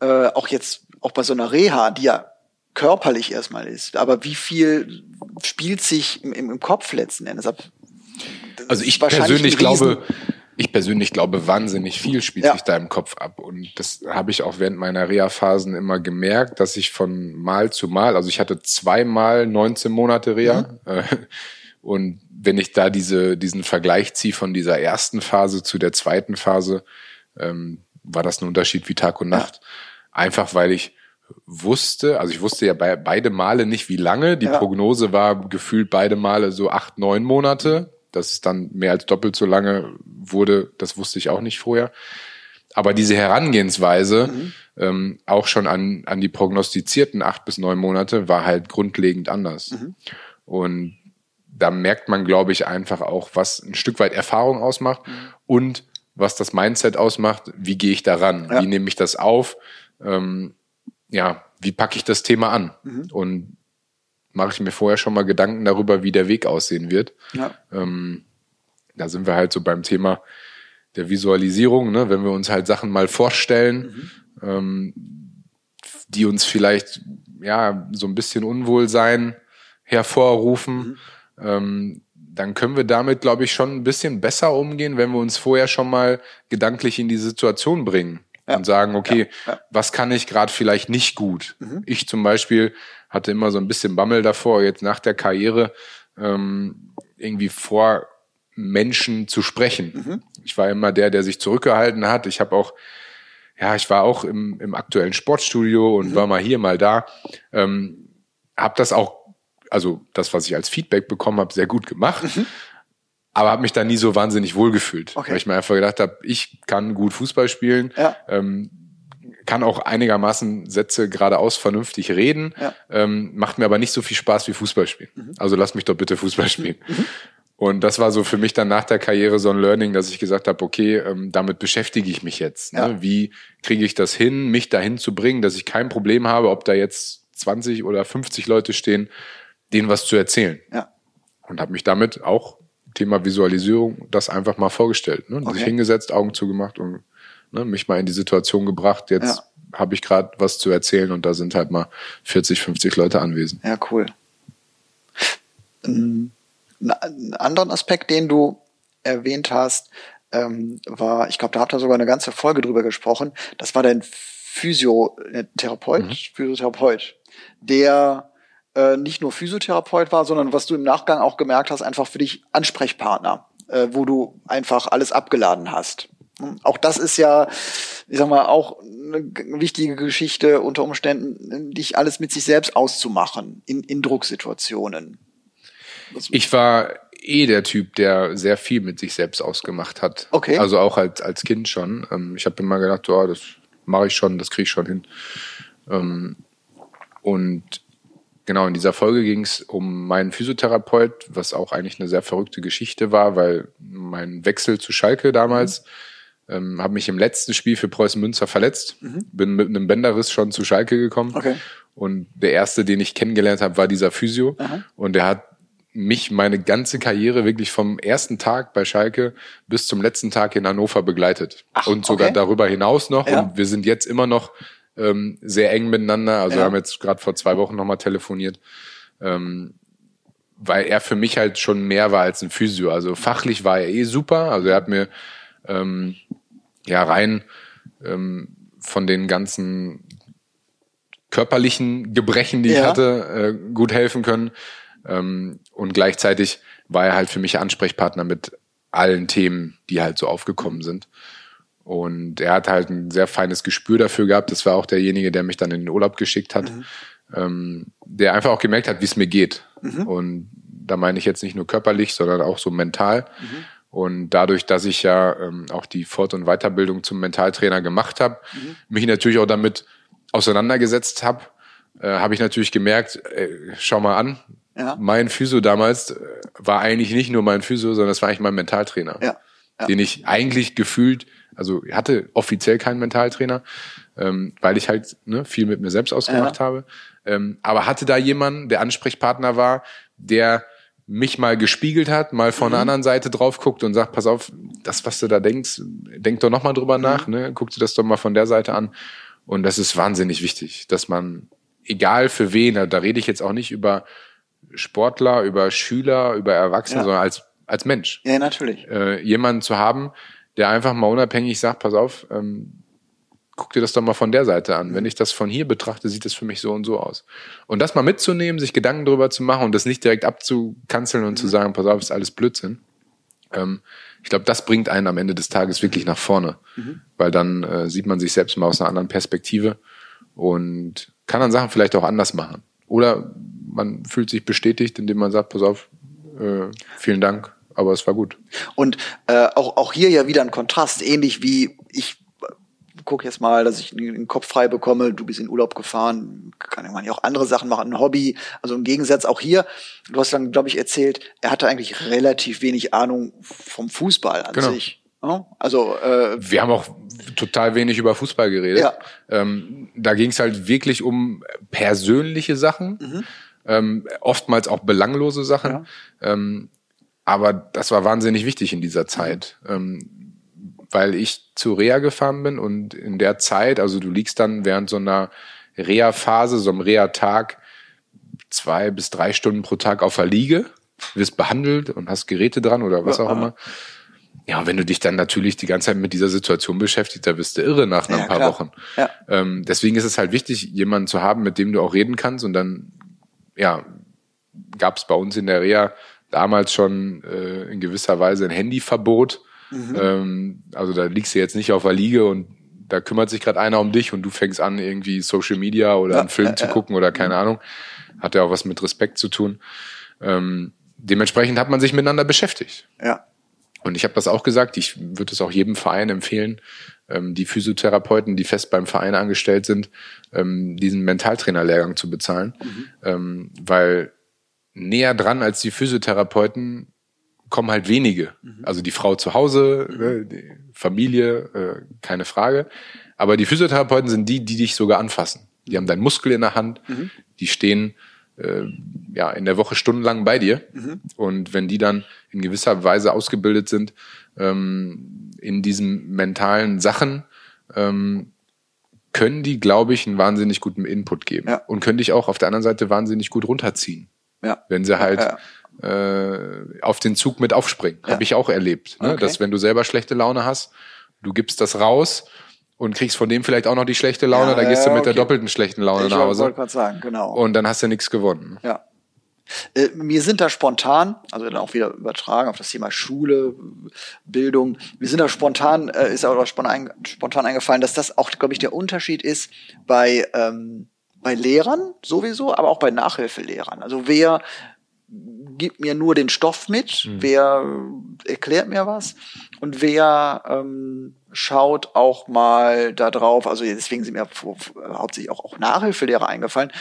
äh, auch jetzt, auch bei so einer Reha, die ja körperlich erstmal ist, aber wie viel spielt sich im, im Kopf letzten Endes ab? Also ich persönlich glaube, ich persönlich glaube, wahnsinnig viel spielt ja. sich da im Kopf ab. Und das habe ich auch während meiner Reha-Phasen immer gemerkt, dass ich von Mal zu Mal, also ich hatte zweimal 19 Monate Reha. Mhm. Äh, Und wenn ich da diese, diesen Vergleich ziehe von dieser ersten Phase zu der zweiten Phase, ähm, war das ein Unterschied wie Tag und Nacht. Ja. Einfach weil ich wusste, also ich wusste ja bei beide Male nicht, wie lange. Die ja. Prognose war gefühlt beide Male so acht, neun Monate. Dass es dann mehr als doppelt so lange wurde, das wusste ich auch nicht vorher. Aber diese Herangehensweise, mhm. ähm, auch schon an, an die prognostizierten acht bis neun Monate, war halt grundlegend anders. Mhm. Und da merkt man, glaube ich, einfach auch, was ein Stück weit Erfahrung ausmacht mhm. und was das Mindset ausmacht. Wie gehe ich daran? Ja. Wie nehme ich das auf? Ähm, ja, wie packe ich das Thema an? Mhm. Und mache ich mir vorher schon mal Gedanken darüber, wie der Weg aussehen wird. Ja. Ähm, da sind wir halt so beim Thema der Visualisierung, ne? wenn wir uns halt Sachen mal vorstellen, mhm. ähm, die uns vielleicht ja so ein bisschen Unwohlsein hervorrufen, mhm. ähm, dann können wir damit, glaube ich, schon ein bisschen besser umgehen, wenn wir uns vorher schon mal gedanklich in die Situation bringen ja. und sagen, okay, ja. Ja. was kann ich gerade vielleicht nicht gut? Mhm. Ich zum Beispiel hatte immer so ein bisschen Bammel davor, jetzt nach der Karriere ähm, irgendwie vor Menschen zu sprechen. Mhm. Ich war immer der, der sich zurückgehalten hat. Ich habe auch, ja, ich war auch im, im aktuellen Sportstudio und mhm. war mal hier, mal da. Ähm, habe das auch, also das, was ich als Feedback bekommen habe, sehr gut gemacht. Mhm aber habe mich da nie so wahnsinnig wohlgefühlt, okay. weil ich mir einfach gedacht habe, ich kann gut Fußball spielen, ja. ähm, kann auch einigermaßen Sätze geradeaus vernünftig reden, ja. ähm, macht mir aber nicht so viel Spaß wie Fußball spielen. Mhm. Also lass mich doch bitte Fußball spielen. Mhm. Und das war so für mich dann nach der Karriere so ein Learning, dass ich gesagt habe, okay, ähm, damit beschäftige ich mich jetzt. Ne? Ja. Wie kriege ich das hin, mich dahin zu bringen, dass ich kein Problem habe, ob da jetzt 20 oder 50 Leute stehen, denen was zu erzählen. Ja. Und habe mich damit auch Thema Visualisierung das einfach mal vorgestellt. Ne? Okay. Sich hingesetzt, Augen zugemacht und ne, mich mal in die Situation gebracht. Jetzt ja. habe ich gerade was zu erzählen und da sind halt mal 40, 50 Leute anwesend. Ja, cool. Ein anderen Aspekt, den du erwähnt hast, ähm, war, ich glaube, da habt ihr sogar eine ganze Folge drüber gesprochen. Das war dein Physiotherapeut, mhm. Physiotherapeut, der äh, nicht nur Physiotherapeut war, sondern was du im Nachgang auch gemerkt hast, einfach für dich Ansprechpartner, äh, wo du einfach alles abgeladen hast. Auch das ist ja, ich sag mal, auch eine wichtige Geschichte unter Umständen, dich alles mit sich selbst auszumachen in, in Drucksituationen. Ich war eh der Typ, der sehr viel mit sich selbst ausgemacht hat. Okay. Also auch als, als Kind schon. Ähm, ich habe immer gedacht, oh, das mache ich schon, das kriege ich schon hin. Ähm, und Genau, in dieser Folge ging es um meinen Physiotherapeut, was auch eigentlich eine sehr verrückte Geschichte war, weil mein Wechsel zu Schalke damals, mhm. ähm, habe mich im letzten Spiel für Preußen Münster verletzt, mhm. bin mit einem Bänderriss schon zu Schalke gekommen. Okay. Und der erste, den ich kennengelernt habe, war dieser Physio. Aha. Und der hat mich meine ganze Karriere wirklich vom ersten Tag bei Schalke bis zum letzten Tag in Hannover begleitet. Ach, und sogar okay. darüber hinaus noch. Ja. Und wir sind jetzt immer noch ähm, sehr eng miteinander. Also ja. wir haben jetzt gerade vor zwei Wochen nochmal telefoniert. Ähm, weil er für mich halt schon mehr war als ein Physio. Also fachlich war er eh super. Also er hat mir ähm, ja rein ähm, von den ganzen körperlichen Gebrechen, die ja. ich hatte, äh, gut helfen können. Ähm, und gleichzeitig war er halt für mich Ansprechpartner mit allen Themen, die halt so aufgekommen sind. Und er hat halt ein sehr feines Gespür dafür gehabt. Das war auch derjenige, der mich dann in den Urlaub geschickt hat, mhm. ähm, der einfach auch gemerkt hat, wie es mir geht. Mhm. Und da meine ich jetzt nicht nur körperlich, sondern auch so mental. Mhm. Und dadurch, dass ich ja ähm, auch die Fort- und Weiterbildung zum Mentaltrainer gemacht habe, mhm. mich natürlich auch damit auseinandergesetzt habe, äh, habe ich natürlich gemerkt, äh, schau mal an, ja. mein Physio damals äh, war eigentlich nicht nur mein Physio, sondern es war eigentlich mein Mentaltrainer, ja. Ja. den ich eigentlich gefühlt also hatte offiziell keinen Mentaltrainer, ähm, weil ich halt ne, viel mit mir selbst ausgemacht ja. habe. Ähm, aber hatte da jemanden, der Ansprechpartner war, der mich mal gespiegelt hat, mal von mhm. der anderen Seite drauf guckt und sagt, pass auf, das, was du da denkst, denk doch nochmal drüber mhm. nach, ne? guck dir das doch mal von der Seite an. Und das ist wahnsinnig wichtig, dass man, egal für wen, da rede ich jetzt auch nicht über Sportler, über Schüler, über Erwachsene, ja. sondern als, als Mensch. Ja, natürlich. Äh, jemanden zu haben, der einfach mal unabhängig sagt, pass auf, ähm, guck dir das doch mal von der Seite an. Wenn ich das von hier betrachte, sieht das für mich so und so aus. Und das mal mitzunehmen, sich Gedanken drüber zu machen und das nicht direkt abzukanzeln und mhm. zu sagen, pass auf, ist alles Blödsinn. Ähm, ich glaube, das bringt einen am Ende des Tages wirklich nach vorne, mhm. weil dann äh, sieht man sich selbst mal aus einer anderen Perspektive und kann dann Sachen vielleicht auch anders machen. Oder man fühlt sich bestätigt, indem man sagt, pass auf, äh, vielen Dank, aber es war gut. Und äh, auch, auch hier ja wieder ein Kontrast, ähnlich wie ich gucke jetzt mal, dass ich den Kopf frei bekomme, du bist in Urlaub gefahren, kann man ja auch andere Sachen machen, ein Hobby. Also im Gegensatz auch hier, du hast dann, glaube ich, erzählt, er hatte eigentlich relativ wenig Ahnung vom Fußball an genau. sich. Also äh, wir haben auch total wenig über Fußball geredet. Ja. Ähm, da ging es halt wirklich um persönliche Sachen, mhm. ähm, oftmals auch belanglose Sachen. Ja. Ähm, aber das war wahnsinnig wichtig in dieser Zeit. Ähm, weil ich zu Reha gefahren bin und in der Zeit, also du liegst dann während so einer Reha-Phase, so einem Reha-Tag, zwei bis drei Stunden pro Tag auf der Liege, wirst behandelt und hast Geräte dran oder was auch immer. Ja, und wenn du dich dann natürlich die ganze Zeit mit dieser Situation beschäftigst, da wirst du irre nach ein ja, paar klar. Wochen. Ja. Ähm, deswegen ist es halt wichtig, jemanden zu haben, mit dem du auch reden kannst. Und dann, ja, gab es bei uns in der Reha damals schon äh, in gewisser Weise ein Handyverbot. Mhm. Ähm, also da liegst du jetzt nicht auf der Liege und da kümmert sich gerade einer um dich und du fängst an, irgendwie Social Media oder ja, einen Film äh, zu gucken oder keine mhm. Ahnung. Hat ja auch was mit Respekt zu tun. Ähm, dementsprechend hat man sich miteinander beschäftigt. Ja. Und ich habe das auch gesagt, ich würde es auch jedem Verein empfehlen, ähm, die Physiotherapeuten, die fest beim Verein angestellt sind, ähm, diesen Mentaltrainerlehrgang zu bezahlen. Mhm. Ähm, weil näher dran als die Physiotherapeuten kommen halt wenige. Mhm. Also die Frau zu Hause, mhm. ne, die Familie, äh, keine Frage. Aber die Physiotherapeuten sind die, die dich sogar anfassen. Die haben deinen Muskel in der Hand, mhm. die stehen äh, ja in der Woche stundenlang bei dir. Mhm. Und wenn die dann in gewisser Weise ausgebildet sind ähm, in diesen mentalen Sachen, ähm, können die, glaube ich, einen wahnsinnig guten Input geben. Ja. Und können dich auch auf der anderen Seite wahnsinnig gut runterziehen. Ja. Wenn sie halt ja, äh, auf den Zug mit aufspringen. Ja. Habe ich auch erlebt. Ne? Okay. Dass wenn du selber schlechte Laune hast, du gibst das raus und kriegst von dem vielleicht auch noch die schlechte Laune, ja, dann gehst du mit okay. der doppelten schlechten Laune ich nach Hause. wollte gerade sagen, genau. Und dann hast du nichts gewonnen. Ja. Äh, mir sind da spontan, also dann auch wieder übertragen auf das Thema Schule, Bildung, mir sind da spontan, äh, ist auch spontan, spontan eingefallen, dass das auch, glaube ich, der Unterschied ist bei, ähm, bei Lehrern sowieso, aber auch bei Nachhilfelehrern. Also wer gibt mir nur den Stoff mit, mhm. wer erklärt mir was und wer ähm, schaut auch mal da drauf, also deswegen sind mir hauptsächlich auch, auch Nachhilfelehrer eingefallen,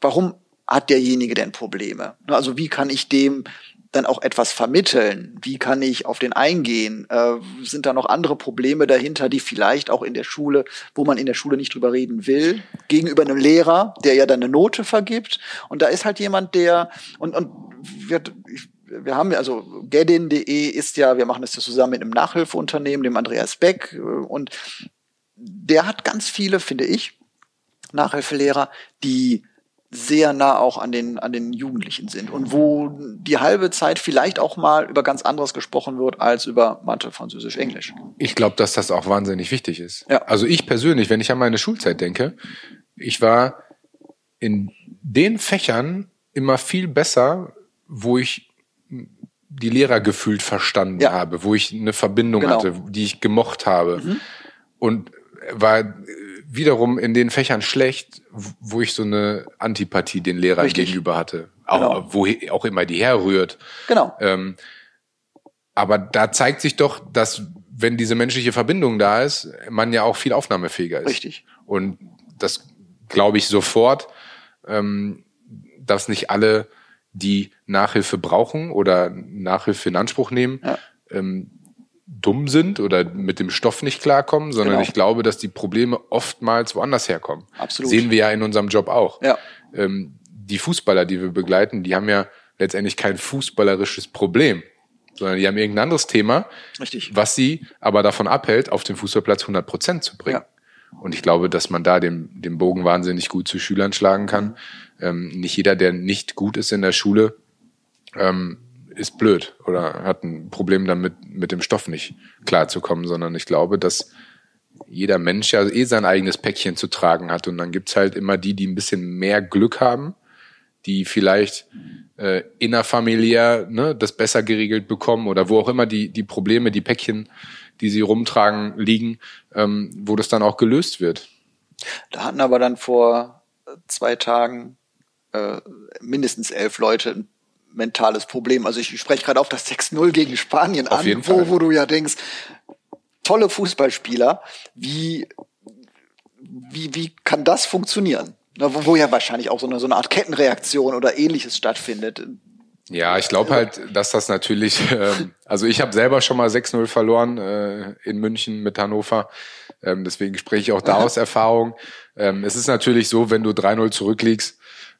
warum hat derjenige denn Probleme? Also wie kann ich dem dann auch etwas vermitteln? Wie kann ich auf den eingehen? Äh, sind da noch andere Probleme dahinter, die vielleicht auch in der Schule, wo man in der Schule nicht drüber reden will, gegenüber einem Lehrer, der ja dann eine Note vergibt? Und da ist halt jemand, der und und wir, wir haben ja, also Gedin.de ist ja, wir machen das ja zusammen mit einem Nachhilfeunternehmen, dem Andreas Beck, äh, und der hat ganz viele, finde ich, Nachhilfelehrer, die sehr nah auch an den, an den Jugendlichen sind und wo die halbe Zeit vielleicht auch mal über ganz anderes gesprochen wird als über Mathe, Französisch, Englisch. Ich glaube, dass das auch wahnsinnig wichtig ist. Ja. Also ich persönlich, wenn ich an meine Schulzeit denke, ich war in den Fächern immer viel besser, wo ich die Lehrer gefühlt verstanden ja. habe, wo ich eine Verbindung genau. hatte, die ich gemocht habe. Mhm. Und war wiederum in den Fächern schlecht, wo ich so eine Antipathie den Lehrern Richtig. gegenüber hatte. Auch, genau. wo auch immer die herrührt. Genau. Ähm, aber da zeigt sich doch, dass wenn diese menschliche Verbindung da ist, man ja auch viel aufnahmefähiger ist. Richtig. Und das glaube ich sofort, ähm, dass nicht alle, die Nachhilfe brauchen oder Nachhilfe in Anspruch nehmen, ja. ähm, dumm sind oder mit dem Stoff nicht klarkommen, sondern genau. ich glaube, dass die Probleme oftmals woanders herkommen. Absolut. Sehen wir ja in unserem Job auch. Ja. Ähm, die Fußballer, die wir begleiten, die haben ja letztendlich kein fußballerisches Problem, sondern die haben irgendein anderes Thema, Richtig. was sie aber davon abhält, auf dem Fußballplatz 100 Prozent zu bringen. Ja. Und ich glaube, dass man da den, den Bogen wahnsinnig gut zu Schülern schlagen kann. Ähm, nicht jeder, der nicht gut ist in der Schule, ähm, ist blöd oder hat ein Problem damit, mit dem Stoff nicht klarzukommen, sondern ich glaube, dass jeder Mensch ja eh sein eigenes Päckchen zu tragen hat. Und dann gibt's halt immer die, die ein bisschen mehr Glück haben, die vielleicht äh, innerfamiliär ne, das besser geregelt bekommen oder wo auch immer die, die Probleme, die Päckchen, die sie rumtragen, liegen, ähm, wo das dann auch gelöst wird. Da hatten aber dann vor zwei Tagen äh, mindestens elf Leute ein mentales Problem. Also ich spreche gerade auf das 6-0 gegen Spanien Auf an, wo, wo du ja denkst, tolle Fußballspieler, wie, wie, wie kann das funktionieren? Wo, wo ja wahrscheinlich auch so eine, so eine Art Kettenreaktion oder ähnliches stattfindet. Ja, ich glaube halt, dass das natürlich, ähm, also ich habe selber schon mal 6-0 verloren äh, in München mit Hannover. Ähm, deswegen spreche ich auch da aus Erfahrung. Ähm, es ist natürlich so, wenn du 3-0 zurückliegst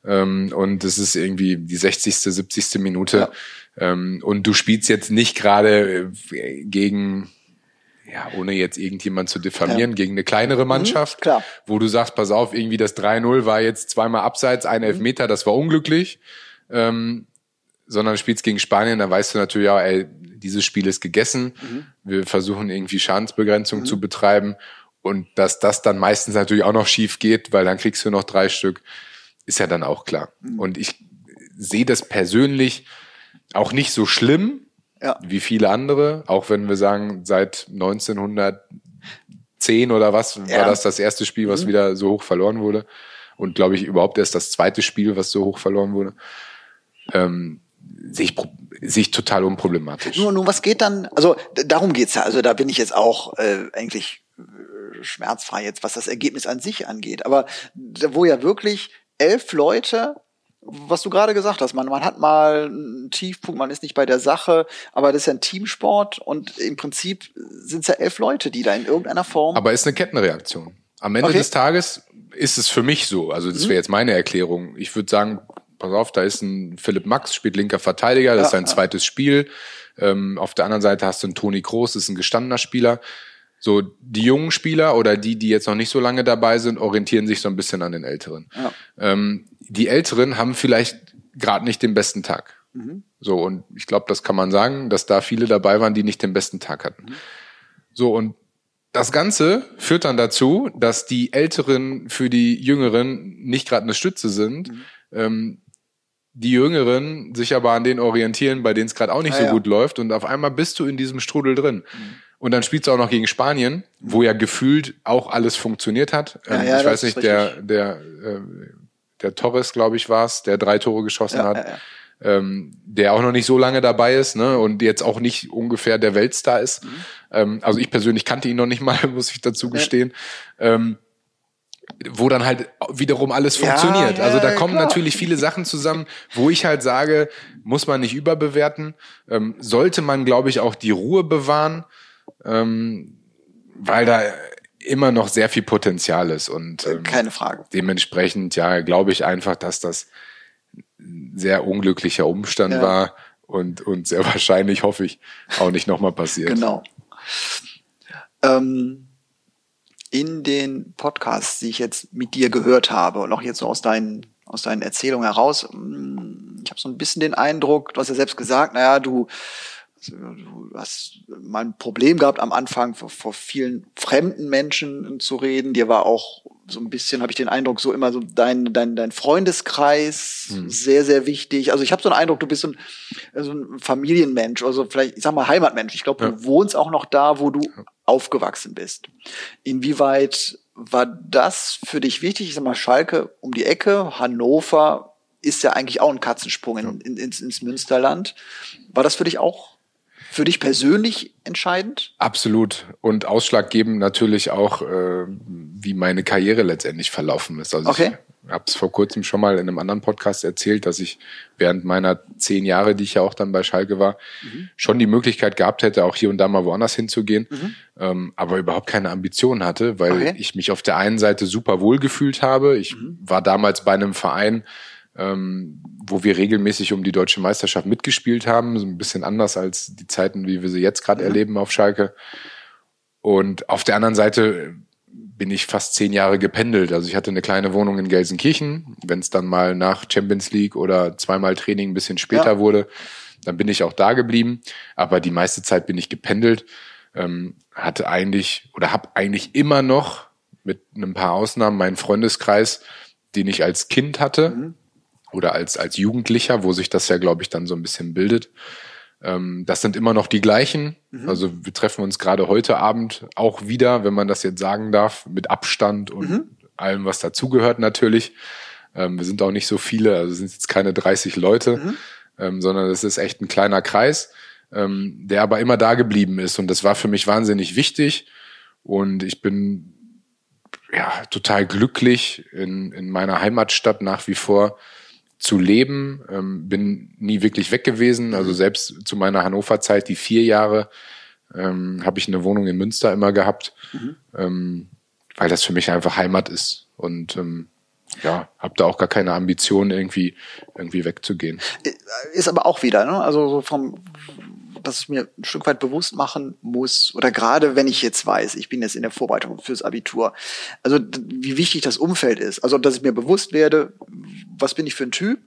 ähm, und es ist irgendwie die 60., 70. Minute ähm, und du spielst jetzt nicht gerade äh, gegen, ja, ohne jetzt irgendjemand zu diffamieren, gegen eine kleinere Mannschaft, klar. wo du sagst, pass auf, irgendwie das 3-0 war jetzt zweimal abseits, ein Elfmeter, das war unglücklich. Ähm, sondern du spielst gegen Spanien, dann weißt du natürlich, ja, ey, dieses Spiel ist gegessen. Wir versuchen irgendwie Schadensbegrenzung zu betreiben. Und dass das dann meistens natürlich auch noch schief geht, weil dann kriegst du noch drei Stück, ist ja dann auch klar. Und ich sehe das persönlich auch nicht so schlimm Ja. wie viele andere, auch wenn wir sagen, seit 1910 oder was Ja. war das das erste Spiel, was wieder so hoch verloren wurde. Und glaube ich überhaupt erst das zweite Spiel, was so hoch verloren wurde. Ähm, sehe ich, sehe ich total unproblematisch. Nur, nur was geht dann, also darum geht's ja, also da bin ich jetzt auch äh, eigentlich äh, schmerzfrei jetzt, was das Ergebnis an sich angeht. Aber wo ja wirklich elf Leute, was du gerade gesagt hast, man, man hat mal einen Tiefpunkt, man ist nicht bei der Sache, aber das ist ja ein Teamsport und im Prinzip sind es ja elf Leute, die da in irgendeiner Form. Aber ist eine Kettenreaktion. Am Ende Okay. des Tages ist es für mich so. Also das wäre jetzt meine Erklärung. Ich würde sagen, pass auf, da ist ein Philipp Max, spielt linker Verteidiger, das ist sein zweites Spiel. Ähm, auf der anderen Seite hast du einen Toni Kroos, das ist ein gestandener Spieler. So, die jungen Spieler oder die, die jetzt noch nicht so lange dabei sind, orientieren sich so ein bisschen an den Älteren. Ja. Ähm, die Älteren haben vielleicht gerade nicht den besten Tag. So, und ich glaube, das kann man sagen, dass da viele dabei waren, die nicht den besten Tag hatten. So, und das Ganze führt dann dazu, dass die Älteren für die Jüngeren nicht gerade eine Stütze sind. Ähm, die Jüngeren sich aber an denen orientieren, bei denen es gerade auch nicht Ja, so ja. gut läuft. Und auf einmal bist du in diesem Strudel drin. Und dann spielst du auch noch gegen Spanien, wo ja gefühlt auch alles funktioniert hat. Ja, Ähm, ja, ich weiß nicht, der, der, äh, der Torres, glaube ich, war es, der drei Tore geschossen Ja, hat ja, ja. ähm, der auch noch nicht so lange dabei ist ne, und jetzt auch nicht ungefähr der Weltstar ist. Mhm. Ähm, also ich persönlich kannte ihn noch nicht mal, muss ich dazu gestehen. Ähm, wo dann halt wiederum alles Ja, funktioniert. ja, also da ja, kommen klar. natürlich viele Sachen zusammen, wo ich halt sage, muss man nicht überbewerten. Ähm, sollte man, glaube ich, auch die Ruhe bewahren, ähm, weil da immer noch sehr viel Potenzial ist. Und ähm, Keine Frage. dementsprechend, ja, glaube ich einfach, dass das ein sehr unglücklicher Umstand Ja. war und, und sehr wahrscheinlich, hoffe ich, auch nicht nochmal passiert. Genau. Ähm, in den Podcasts, die ich jetzt mit dir gehört habe und auch jetzt so aus deinen, aus deinen Erzählungen heraus, mm, ich habe so ein bisschen den Eindruck, du hast ja selbst gesagt, naja, du, du hast mal ein Problem gehabt am Anfang vor, vor vielen fremden Menschen zu reden. Dir war auch so ein bisschen, habe ich den Eindruck, so immer so dein, dein, dein Freundeskreis sehr, sehr wichtig. Also ich habe so einen Eindruck, du bist so ein, so ein Familienmensch, also vielleicht, ich sag mal Heimatmensch. Ich glaube, du wohnst auch noch da, wo du aufgewachsen bist. Inwieweit war das für dich wichtig? Ich sag mal, Schalke um die Ecke, Hannover ist ja eigentlich auch ein Katzensprung in, in, ins, ins Münsterland. War das für dich auch, für dich persönlich entscheidend? Absolut. Und ausschlaggebend natürlich auch, äh, wie meine Karriere letztendlich verlaufen ist. Also Okay. ich habe es vor kurzem schon mal in einem anderen Podcast erzählt, dass ich während meiner zehn Jahre, die ich ja auch dann bei Schalke war, schon die Möglichkeit gehabt hätte, auch hier und da mal woanders hinzugehen, ähm, aber überhaupt keine Ambition hatte, weil Okay. ich mich auf der einen Seite super wohl gefühlt habe. Ich war damals bei einem Verein, ähm, wo wir regelmäßig um die deutsche Meisterschaft mitgespielt haben, so ein bisschen anders als die Zeiten, wie wir sie jetzt gerade erleben auf Schalke. Und auf der anderen Seite bin ich fast zehn Jahre gependelt. Also ich hatte eine kleine Wohnung in Gelsenkirchen. Wenn es dann mal nach Champions League oder zweimal Training ein bisschen später Ja. wurde, dann bin ich auch da geblieben. Aber die meiste Zeit bin ich gependelt. ähm, hatte eigentlich oder habe eigentlich immer noch mit ein paar Ausnahmen meinen Freundeskreis, den ich als Kind hatte mhm. Oder als als Jugendlicher, wo sich das ja glaube ich dann so ein bisschen bildet. Ähm, das sind immer noch die gleichen. Mhm. Also wir treffen uns gerade heute Abend auch wieder, wenn man das jetzt sagen darf, mit Abstand und mhm. allem, was dazugehört natürlich. Ähm, wir sind auch nicht so viele, also sind jetzt keine 30 Leute, mhm. ähm, sondern es ist echt ein kleiner Kreis, ähm, der aber immer da geblieben ist. Und das war für mich wahnsinnig wichtig. Und ich bin ja total glücklich in, in meiner Heimatstadt nach wie vor zu leben. Ähm, bin nie wirklich weg gewesen. Also selbst zu meiner Hannover-Zeit, die vier Jahre, ähm, habe ich eine Wohnung in Münster immer gehabt, mhm. ähm, weil das für mich einfach Heimat ist. Und ähm, ja, habe da auch gar keine Ambition, irgendwie, irgendwie wegzugehen. Ist aber auch wieder, ne? Also so vom dass ich mir ein Stück weit bewusst machen muss, oder gerade wenn ich jetzt weiß, ich bin jetzt in der Vorbereitung fürs Abitur, also wie wichtig das Umfeld ist. Also, dass ich mir bewusst werde, was bin ich für ein Typ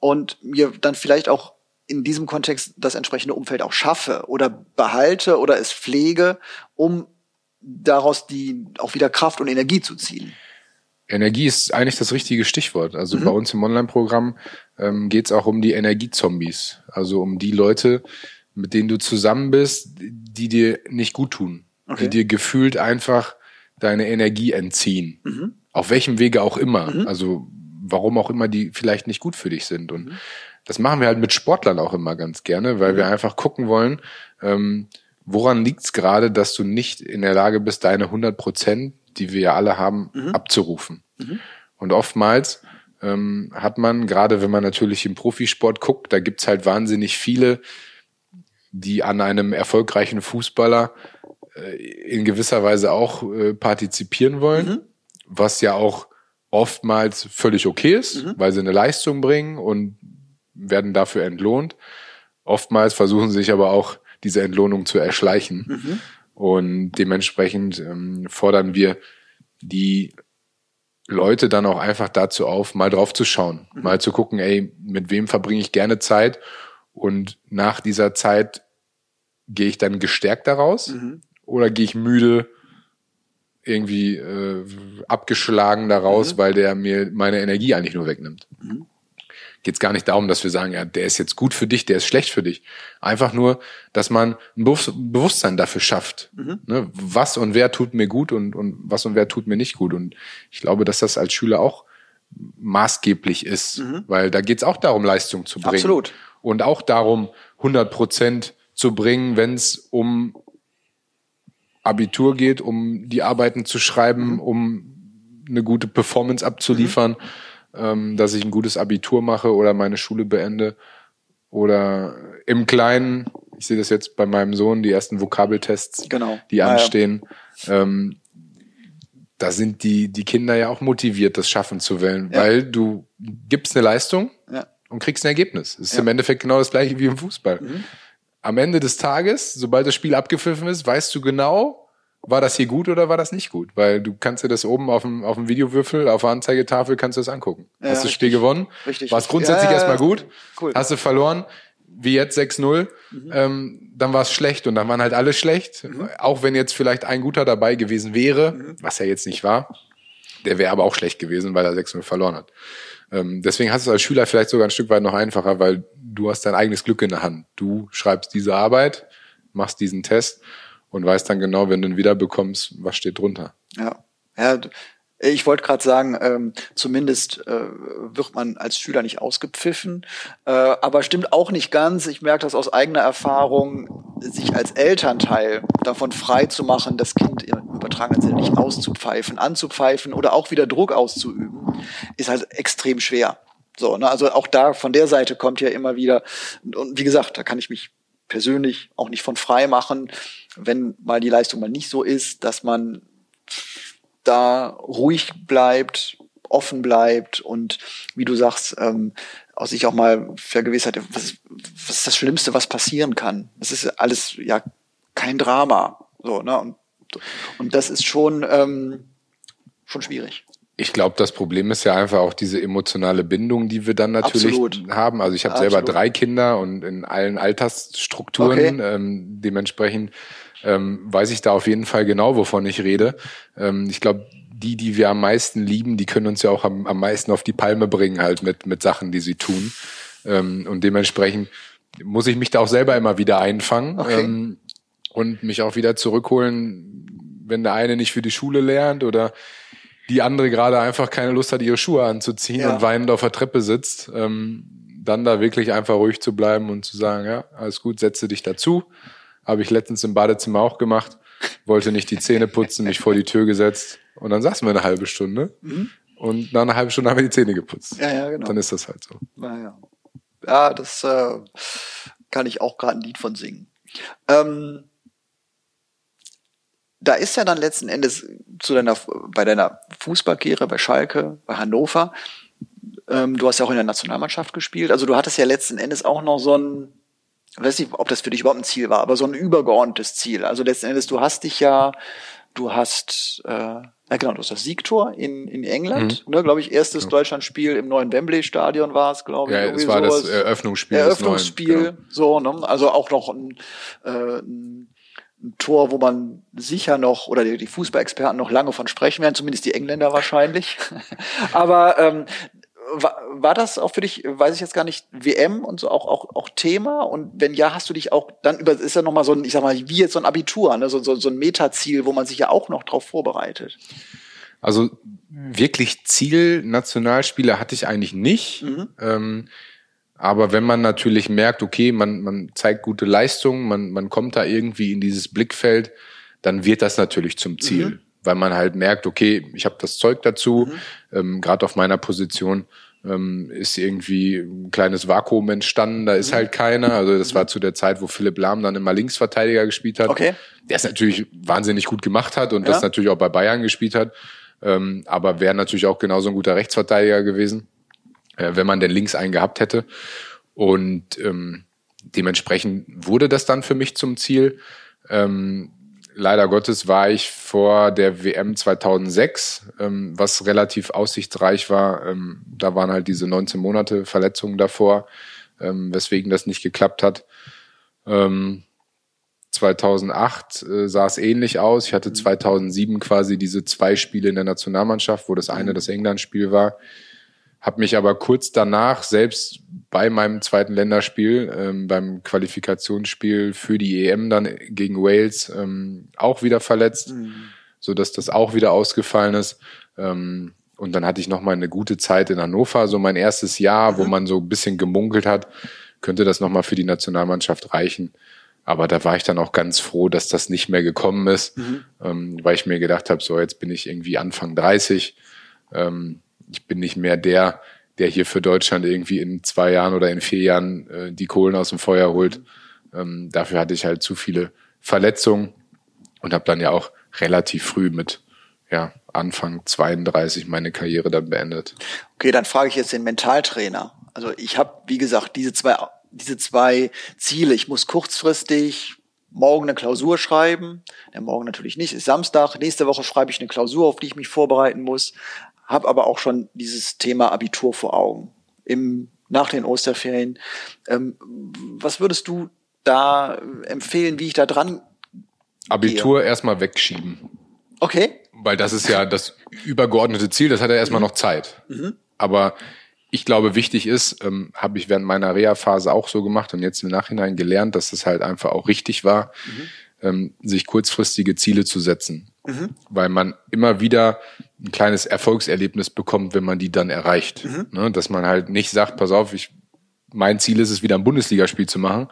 und mir dann vielleicht auch in diesem Kontext das entsprechende Umfeld auch schaffe oder behalte oder es pflege, um daraus die auch wieder Kraft und Energie zu ziehen. Energie ist eigentlich das richtige Stichwort. Also mhm. bei uns im Online-Programm ähm, geht es auch um die Energiezombies. Also um die Leute, mit denen du zusammen bist, die dir nicht gut tun. Okay. Die dir gefühlt einfach deine Energie entziehen. Mhm. Auf welchem Wege auch immer. Mhm. Also warum auch immer die vielleicht nicht gut für dich sind. Und mhm. das machen wir halt mit Sportlern auch immer ganz gerne, weil wir einfach gucken wollen, ähm, woran liegt es gerade, dass du nicht in der Lage bist, deine 100 Prozent, die wir ja alle haben, mhm. abzurufen. Mhm. Und oftmals ähm, hat man, gerade wenn man natürlich im Profisport guckt, da gibt's halt wahnsinnig viele, die an einem erfolgreichen Fußballer äh, in gewisser Weise auch äh, partizipieren wollen, mhm. was ja auch oftmals völlig okay ist, mhm. weil sie eine Leistung bringen und werden dafür entlohnt. Oftmals versuchen sie sich aber auch diese Entlohnung zu erschleichen. Mhm. Und dementsprechend ähm, fordern wir die Leute dann auch einfach dazu auf, mal drauf zu schauen, mhm. mal zu gucken, ey, mit wem verbringe ich gerne Zeit und nach dieser Zeit gehe ich dann gestärkt daraus mhm. oder gehe ich müde irgendwie äh, abgeschlagen daraus, mhm. weil der mir meine Energie eigentlich nur wegnimmt. Mhm. Geht es gar nicht darum, dass wir sagen, ja, der ist jetzt gut für dich, der ist schlecht für dich. Einfach nur, dass man ein Bewusstsein dafür schafft. Mhm. Ne? Was und wer tut mir gut und, und was und wer tut mir nicht gut. Und ich glaube, dass das als Schüler auch maßgeblich ist, mhm. weil da geht es auch darum, Leistung zu bringen. Absolut. Und auch darum, 100 Prozent zu bringen, wenn es um Abitur geht, um die Arbeiten zu schreiben, mhm. um eine gute Performance abzuliefern, mhm. ähm, dass ich ein gutes Abitur mache oder meine Schule beende. Oder im Kleinen, ich sehe das jetzt bei meinem Sohn, die ersten Vokabeltests, genau. die ah, anstehen. Ja. Ähm, da sind die, die Kinder ja auch motiviert, das schaffen zu wollen, ja. weil du gibst eine Leistung ja. und kriegst ein Ergebnis. Es ist im Endeffekt genau das gleiche wie im Fußball. Mhm am Ende des Tages, sobald das Spiel abgepfiffen ist, weißt du genau, war das hier gut oder war das nicht gut? Weil du kannst dir das oben auf dem, auf dem Videowürfel, auf der Anzeigetafel kannst du das angucken. Ja, Hast du das Spiel gewonnen? Richtig. War es grundsätzlich ja, erstmal gut? Cool. Hast du verloren? Wie jetzt 6-0, mhm. ähm, dann war es schlecht und dann waren halt alle schlecht. Mhm. Auch wenn jetzt vielleicht ein guter dabei gewesen wäre, mhm. was er jetzt nicht war. Der wäre aber auch schlecht gewesen, weil er 6-0 verloren hat. Ähm, deswegen hast du es als Schüler vielleicht sogar ein Stück weit noch einfacher, weil du hast dein eigenes Glück in der Hand. Du schreibst diese Arbeit, machst diesen Test und weißt dann genau, wenn du ihn wiederbekommst, was steht drunter. Ja, ja ich wollte gerade sagen, ähm, zumindest äh, wird man als Schüler nicht ausgepfiffen, äh, aber stimmt auch nicht ganz. Ich merke das aus eigener Erfahrung, sich als Elternteil davon frei zu machen, das Kind im übertragenen Sinne nicht auszupfeifen, anzupfeifen oder auch wieder Druck auszuüben, ist halt extrem schwer. So, ne? Also auch da von der Seite kommt ja immer wieder, und wie gesagt, da kann ich mich persönlich auch nicht von frei machen, wenn mal die Leistung mal nicht so ist, dass man da ruhig bleibt, offen bleibt und wie du sagst, ähm, aus sich auch mal vergewissert, was, was ist das Schlimmste, was passieren kann. Das ist alles ja kein Drama. So, ne? Und, und das ist schon, ähm, schon schwierig. Ich glaube, das Problem ist ja einfach auch diese emotionale Bindung, die wir dann natürlich Absolut. haben. Also ich habe selber drei Kinder und in allen Altersstrukturen. Okay. Ähm, dementsprechend ähm, weiß ich da auf jeden Fall genau, wovon ich rede. Ähm, ich glaube, die, die wir am meisten lieben, die können uns ja auch am, am meisten auf die Palme bringen, halt mit, mit Sachen, die sie tun. Ähm, und dementsprechend muss ich mich da auch selber immer wieder einfangen okay. ähm, und mich auch wieder zurückholen, wenn der eine nicht für die Schule lernt oder die andere gerade einfach keine Lust hat, ihre Schuhe anzuziehen ja. und weinend auf der Treppe sitzt, ähm, dann da wirklich einfach ruhig zu bleiben und zu sagen, ja, alles gut, setze dich dazu. Habe ich letztens im Badezimmer auch gemacht. Wollte nicht die Zähne putzen, mich vor die Tür gesetzt. Und dann saßen wir eine halbe Stunde. Mhm. Und nach einer halben Stunde haben wir die Zähne geputzt. Ja, ja, genau. Dann ist das halt so. Naja. Ja, das äh, kann ich auch gerade ein Lied von singen. Ähm, da ist ja dann letzten Endes zu deiner, bei deiner Fußballkarriere bei Schalke, bei Hannover, ähm, du hast ja auch in der Nationalmannschaft gespielt, also du hattest ja letzten Endes auch noch so ein, ich weiß nicht, ob das für dich überhaupt ein Ziel war, aber so ein übergeordnetes Ziel. Also letzten Endes, du hast dich ja, du hast, äh, ja genau, du hast das Siegtor in, in England, mhm. ne, glaube ich, erstes ja. Deutschlandspiel im neuen Wembley-Stadion war es, glaube ich. Ja, es war sowas. das Eröffnungsspiel. Eröffnungsspiel, neuen, genau. so, ne? also auch noch ein, äh, ein ein Tor, wo man sicher noch, oder die, die Fußballexperten noch lange von sprechen werden, zumindest die Engländer wahrscheinlich. Aber ähm, war, war das auch für dich, weiß ich jetzt gar nicht, WM und so auch, auch, auch Thema? Und wenn ja, hast du dich auch, dann über, ist ja nochmal so ein, ich sag mal, wie jetzt so ein Abitur, ne? so, so, so ein Metaziel, wo man sich ja auch noch drauf vorbereitet. Also wirklich Ziel Nationalspiele hatte ich eigentlich nicht. Mhm. Ähm, aber wenn man natürlich merkt, okay, man, man zeigt gute Leistungen, man, man kommt da irgendwie in dieses Blickfeld, dann wird das natürlich zum Ziel. Mhm. Weil man halt merkt, okay, ich habe das Zeug dazu, mhm. ähm, gerade auf meiner Position ähm, ist irgendwie ein kleines Vakuum entstanden, da ist mhm. halt keiner. Also das war mhm. zu der Zeit, wo Philipp Lahm dann immer Linksverteidiger gespielt hat. Okay. Der es natürlich wahnsinnig gut gemacht hat und ja. das natürlich auch bei Bayern gespielt hat. Ähm, aber wäre natürlich auch genauso ein guter Rechtsverteidiger gewesen äh, wenn man denn links einen gehabt hätte. Und ähm, dementsprechend wurde das dann für mich zum Ziel. Ähm, leider Gottes war ich vor der WM 2006, ähm, was relativ aussichtsreich war. Ähm, da waren halt diese 19 Monate Verletzungen davor, ähm, weswegen das nicht geklappt hat. Ähm, 2008 äh, sah es ähnlich aus. Ich hatte 2007 mhm. quasi diese zwei Spiele in der Nationalmannschaft, wo das eine mhm. das England-Spiel war habe mich aber kurz danach selbst bei meinem zweiten Länderspiel, ähm, beim Qualifikationsspiel für die EM dann gegen Wales ähm, auch wieder verletzt, mhm. so dass das auch wieder ausgefallen ist. Ähm, und dann hatte ich noch mal eine gute Zeit in Hannover, so mein erstes Jahr, mhm. wo man so ein bisschen gemunkelt hat, könnte das noch mal für die Nationalmannschaft reichen. Aber da war ich dann auch ganz froh, dass das nicht mehr gekommen ist, mhm. ähm, weil ich mir gedacht habe, so jetzt bin ich irgendwie Anfang 30. Ähm, ich bin nicht mehr der, der hier für Deutschland irgendwie in zwei Jahren oder in vier Jahren äh, die Kohlen aus dem Feuer holt. Ähm, dafür hatte ich halt zu viele Verletzungen und habe dann ja auch relativ früh mit ja, Anfang 32 meine Karriere dann beendet. Okay, dann frage ich jetzt den Mentaltrainer. Also ich habe, wie gesagt, diese zwei, diese zwei Ziele. Ich muss kurzfristig morgen eine Klausur schreiben. Ja, morgen natürlich nicht, ist Samstag. Nächste Woche schreibe ich eine Klausur, auf die ich mich vorbereiten muss habe aber auch schon dieses Thema Abitur vor Augen. Im, nach den Osterferien. Ähm, was würdest du da empfehlen, wie ich da dran Abitur gehe? erstmal wegschieben. Okay. Weil das ist ja das übergeordnete Ziel, das hat ja erstmal mhm. noch Zeit. Mhm. Aber ich glaube, wichtig ist, ähm, habe ich während meiner Reha-Phase auch so gemacht und jetzt im Nachhinein gelernt, dass das halt einfach auch richtig war, mhm. ähm, sich kurzfristige Ziele zu setzen. Mhm. Weil man immer wieder ein kleines Erfolgserlebnis bekommt, wenn man die dann erreicht. Mhm. Ne, dass man halt nicht sagt, pass auf, ich, mein Ziel ist es, wieder ein Bundesligaspiel zu machen,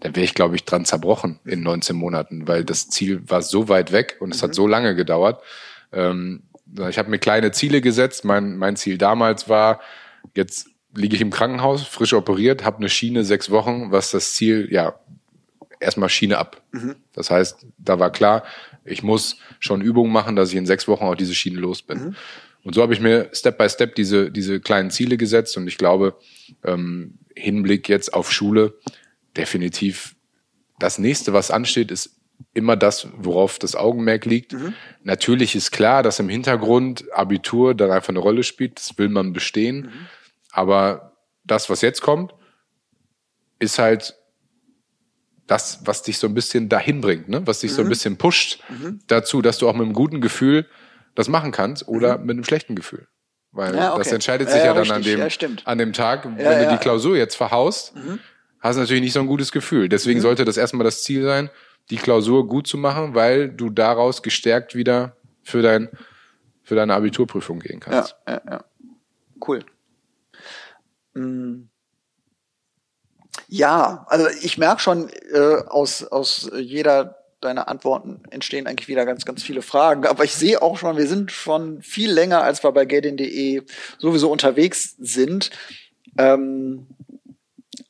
dann wäre ich, glaube ich, dran zerbrochen in 19 Monaten, weil das Ziel war so weit weg und es mhm. hat so lange gedauert. Ähm, ich habe mir kleine Ziele gesetzt. Mein, mein Ziel damals war, jetzt liege ich im Krankenhaus, frisch operiert, habe eine Schiene sechs Wochen, was das Ziel, ja, erstmal Schiene ab. Mhm. Das heißt, da war klar, ich muss schon Übungen machen, dass ich in sechs Wochen auch diese Schiene los bin. Mhm. Und so habe ich mir Step by Step diese, diese kleinen Ziele gesetzt und ich glaube, ähm, Hinblick jetzt auf Schule, definitiv das nächste, was ansteht, ist immer das, worauf das Augenmerk liegt. Mhm. Natürlich ist klar, dass im Hintergrund Abitur dann einfach eine Rolle spielt, das will man bestehen. Mhm. Aber das, was jetzt kommt, ist halt das, was dich so ein bisschen dahin bringt, ne? was dich mhm. so ein mhm. bisschen pusht mhm. dazu, dass du auch mit einem guten Gefühl das machen kannst oder mhm. mit einem schlechten Gefühl. Weil ja, okay. das entscheidet sich ja, ja dann richtig. an dem, an dem Tag, wenn du die Klausur jetzt verhaust, mhm. hast du natürlich nicht so ein gutes Gefühl. Deswegen mhm. sollte das erstmal das Ziel sein, die Klausur gut zu machen, weil du daraus gestärkt wieder für dein, für deine Abiturprüfung gehen kannst. Ja, ja, ja. Cool. Mhm. Ja, also ich merke schon, äh, aus, aus jeder deiner Antworten entstehen eigentlich wieder ganz, ganz viele Fragen. Aber ich sehe auch schon, wir sind schon viel länger, als wir bei gedin.de sowieso unterwegs sind. Ähm,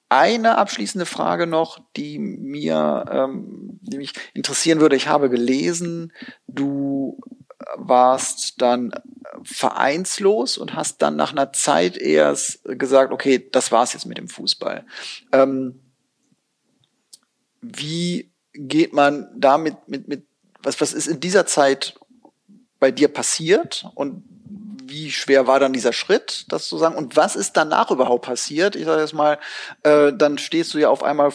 eine abschließende Frage noch, die mir ähm, die mich interessieren würde. Ich habe gelesen, du warst dann vereinslos und hast dann nach einer Zeit erst gesagt, okay, das war's jetzt mit dem Fußball. Ähm, wie geht man damit mit, mit was, was ist in dieser Zeit bei dir passiert und wie schwer war dann dieser Schritt, das zu sagen? Und was ist danach überhaupt passiert? Ich sage jetzt mal, äh, dann stehst du ja auf einmal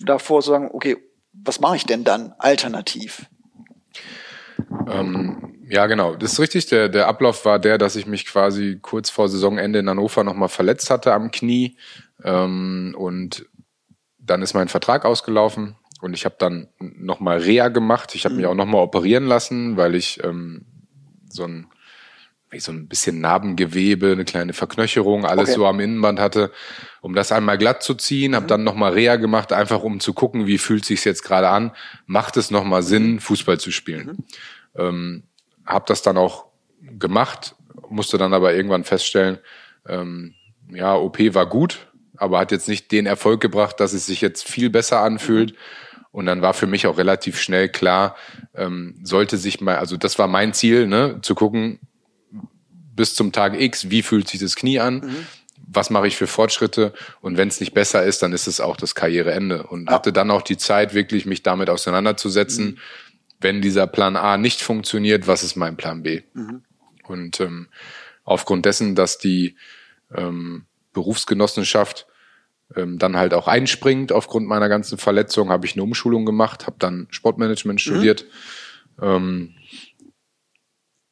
davor zu sagen, okay, was mache ich denn dann alternativ? Ähm, ja, genau. Das ist richtig. Der, der Ablauf war der, dass ich mich quasi kurz vor Saisonende in Hannover nochmal verletzt hatte am Knie. Ähm, und dann ist mein Vertrag ausgelaufen und ich habe dann nochmal Reha gemacht. Ich habe mhm. mich auch nochmal operieren lassen, weil ich ähm, so ein so ein bisschen Narbengewebe, eine kleine Verknöcherung, alles okay. so am Innenband hatte, um das einmal glatt zu ziehen, habe mhm. dann nochmal Reha gemacht, einfach um zu gucken, wie fühlt sich's jetzt gerade an, macht es nochmal Sinn, mhm. Fußball zu spielen. Mhm. Ähm, habe das dann auch gemacht, musste dann aber irgendwann feststellen, ähm, ja, OP war gut, aber hat jetzt nicht den Erfolg gebracht, dass es sich jetzt viel besser anfühlt. Und dann war für mich auch relativ schnell klar, ähm, sollte sich mal, also das war mein Ziel, ne, zu gucken, bis zum Tag X, wie fühlt sich das Knie an, mhm. was mache ich für Fortschritte und wenn es nicht besser ist, dann ist es auch das Karriereende. Und ah. hatte dann auch die Zeit, wirklich mich damit auseinanderzusetzen, mhm wenn dieser Plan A nicht funktioniert, was ist mein Plan B? Mhm. Und ähm, aufgrund dessen, dass die ähm, Berufsgenossenschaft ähm, dann halt auch einspringt aufgrund meiner ganzen Verletzung, habe ich eine Umschulung gemacht, habe dann Sportmanagement mhm. studiert. Ähm,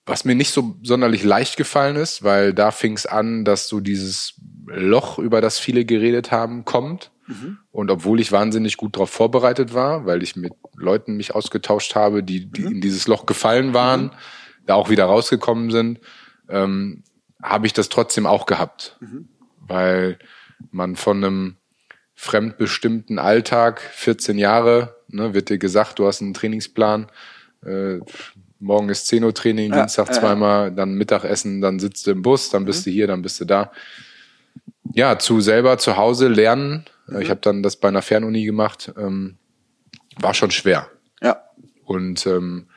was mir nicht so sonderlich leicht gefallen ist, weil da fing es an, dass so dieses Loch, über das viele geredet haben, kommt. Mhm. Und obwohl ich wahnsinnig gut darauf vorbereitet war, weil ich mit Leuten mich ausgetauscht habe, die, die mhm. in dieses Loch gefallen waren, mhm. da auch wieder rausgekommen sind, ähm, habe ich das trotzdem auch gehabt. Mhm. Weil man von einem fremdbestimmten Alltag, 14 Jahre, ne, wird dir gesagt, du hast einen Trainingsplan, äh, morgen ist 10 Uhr Training, ja, Dienstag zweimal, dann Mittagessen, dann sitzt du im Bus, dann bist mhm. du hier, dann bist du da. Ja, zu selber zu Hause lernen. Mhm. Ich habe dann das bei einer Fernuni gemacht. Ähm, war schon schwer. Ja. Und ähm,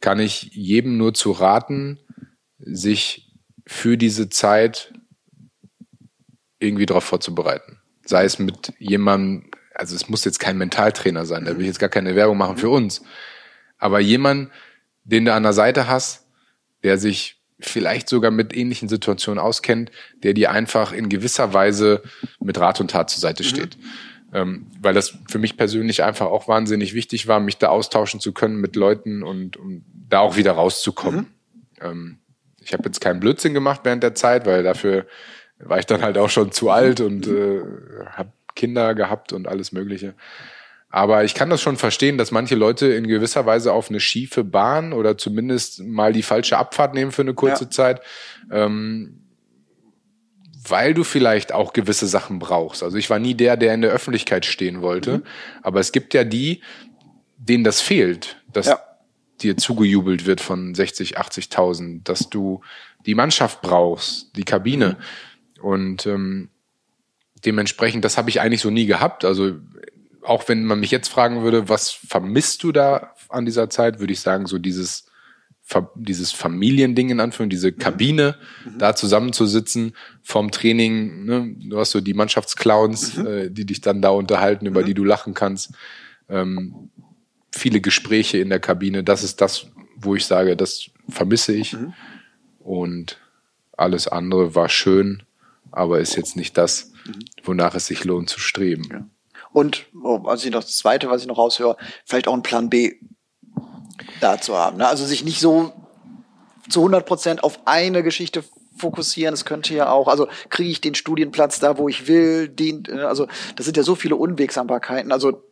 kann ich jedem nur zu raten, sich für diese Zeit irgendwie darauf vorzubereiten. Sei es mit jemandem, also es muss jetzt kein Mentaltrainer sein, da will ich jetzt gar keine Werbung machen für uns. Aber jemand, den du an der Seite hast, der sich vielleicht sogar mit ähnlichen Situationen auskennt, der dir einfach in gewisser Weise mit Rat und Tat zur Seite mhm. steht. Mhm ähm, weil das für mich persönlich einfach auch wahnsinnig wichtig war, mich da austauschen zu können mit Leuten und um da auch wieder rauszukommen. Mhm. Ähm, ich habe jetzt keinen Blödsinn gemacht während der Zeit, weil dafür war ich dann halt auch schon zu alt und mhm. äh, habe Kinder gehabt und alles Mögliche. Aber ich kann das schon verstehen, dass manche Leute in gewisser Weise auf eine schiefe Bahn oder zumindest mal die falsche Abfahrt nehmen für eine kurze ja. Zeit. Ähm, weil du vielleicht auch gewisse Sachen brauchst. Also ich war nie der, der in der Öffentlichkeit stehen wollte, mhm. aber es gibt ja die, denen das fehlt, dass ja. dir zugejubelt wird von 60, 80.000, dass du die Mannschaft brauchst, die Kabine mhm. und ähm, dementsprechend, das habe ich eigentlich so nie gehabt. Also auch wenn man mich jetzt fragen würde, was vermisst du da an dieser Zeit, würde ich sagen, so dieses dieses Familiending in Anführung, diese mhm. Kabine, mhm. da zusammenzusitzen vom Training. Ne? Du hast so die Mannschaftsclowns, mhm. äh, die dich dann da unterhalten, über mhm. die du lachen kannst. Ähm, viele Gespräche in der Kabine. Das ist das, wo ich sage, das vermisse ich. Mhm. Und alles andere war schön, aber ist jetzt nicht das, mhm. wonach es sich lohnt zu streben. Ja. Und ich noch das Zweite, was ich noch raushöre, vielleicht auch einen Plan B da zu haben. Ne? Also sich nicht so zu 100 Prozent auf eine Geschichte fokussieren. Es könnte ja auch, also kriege ich den Studienplatz da, wo ich will, den, äh, also das sind ja so viele Unwegsamkeiten. Also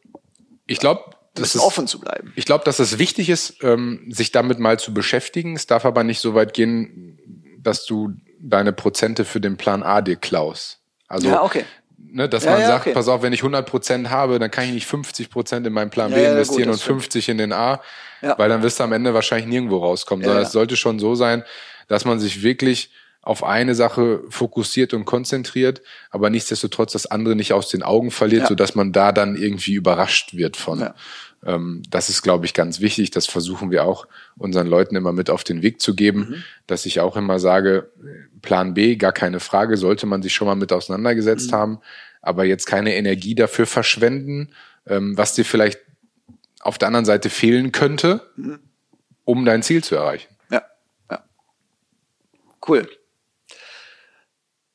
ich glaube, das ist offen zu bleiben. Ich glaube, dass es wichtig ist, ähm, sich damit mal zu beschäftigen. Es darf aber nicht so weit gehen, dass du deine Prozente für den Plan A dir klaust. Also ja, okay. Ne, dass Ja, man ja, sagt, okay. pass auf, wenn ich 100 Prozent habe, dann kann ich nicht 50 Prozent in meinen Plan B ja, gut, investieren das und stimmt. 50 in den A, weil dann wirst du am Ende wahrscheinlich nirgendwo rauskommen. Sondern es sollte schon so sein, dass man sich wirklich auf eine Sache fokussiert und konzentriert, aber nichtsdestotrotz das andere nicht aus den Augen verliert, Ja. sodass man da dann irgendwie überrascht wird von. Ja. Ähm, das ist, glaube ich, ganz wichtig. Das versuchen wir auch unseren Leuten immer mit auf den Weg zu geben, Mhm. dass ich auch immer sage, Plan B, gar keine Frage, sollte man sich schon mal mit auseinandergesetzt Mhm. haben, aber jetzt keine Energie dafür verschwenden, ähm, was dir vielleicht auf der anderen Seite fehlen könnte, Mhm. um dein Ziel zu erreichen. Ja, ja. Cool.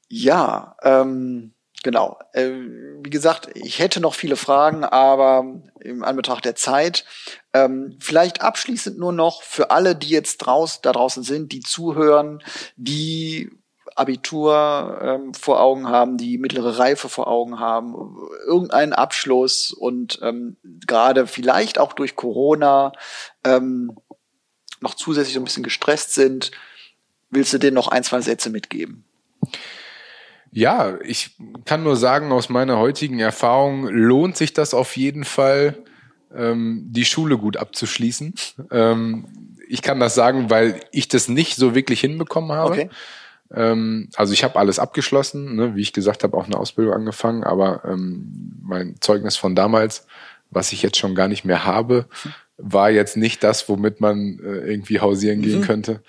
Ja, ähm, genau. Äh, wie gesagt, ich hätte noch viele Fragen, aber im Anbetracht der Zeit, ähm, vielleicht abschließend nur noch für alle, die jetzt draus, da draußen sind, die zuhören, die Abitur ähm, vor Augen haben, die mittlere Reife vor Augen haben, irgendeinen Abschluss und ähm, gerade vielleicht auch durch Corona ähm, noch zusätzlich so ein bisschen gestresst sind, willst du denen noch ein, zwei Sätze mitgeben? Ja, ich kann nur sagen, aus meiner heutigen Erfahrung lohnt sich das auf jeden Fall, ähm, die Schule gut abzuschließen. Ähm, ich kann das sagen, weil ich das nicht so wirklich hinbekommen habe. Okay. Ähm, also ich habe alles abgeschlossen, ne, wie ich gesagt habe, auch eine Ausbildung angefangen, aber ähm, mein Zeugnis von damals, was ich jetzt schon gar nicht mehr habe, war jetzt nicht das, womit man äh, irgendwie hausieren gehen könnte.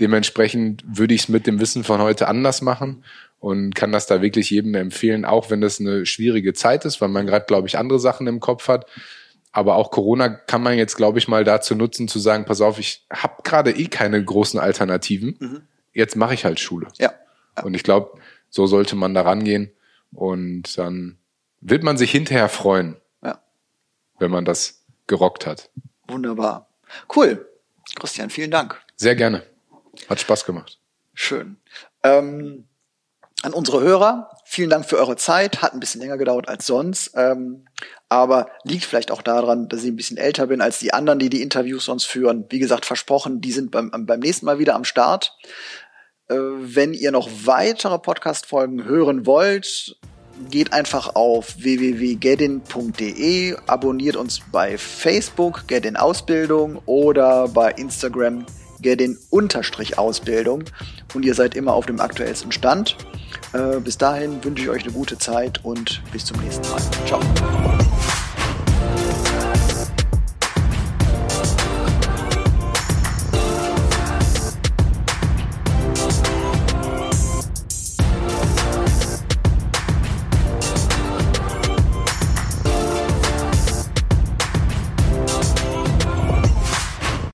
Dementsprechend würde ich es mit dem Wissen von heute anders machen und kann das da wirklich jedem empfehlen, auch wenn das eine schwierige Zeit ist, weil man gerade, glaube ich, andere Sachen im Kopf hat. Aber auch Corona kann man jetzt, glaube ich, mal dazu nutzen, zu sagen, pass auf, ich habe gerade eh keine großen Alternativen. Jetzt mache ich halt Schule. Ja. Und ich glaube, so sollte man da rangehen. Und dann wird man sich hinterher freuen, Ja. wenn man das gerockt hat. Wunderbar. Cool. Christian, vielen Dank. Sehr gerne. Hat Spaß gemacht. Schön. Ähm, an unsere Hörer, vielen Dank für eure Zeit. Hat ein bisschen länger gedauert als sonst, ähm, aber liegt vielleicht auch daran, dass ich ein bisschen älter bin als die anderen, die die Interviews sonst führen. Wie gesagt, versprochen, die sind beim, beim nächsten Mal wieder am Start. Äh, wenn ihr noch weitere Podcast-Folgen hören wollt, geht einfach auf www.gedin.de, abonniert uns bei Facebook, Gedin Ausbildung oder bei Instagram Gedin-Ausbildung und ihr seid immer auf dem aktuellsten Stand. Äh, bis dahin wünsche ich euch eine gute Zeit und bis zum nächsten Mal. Ciao.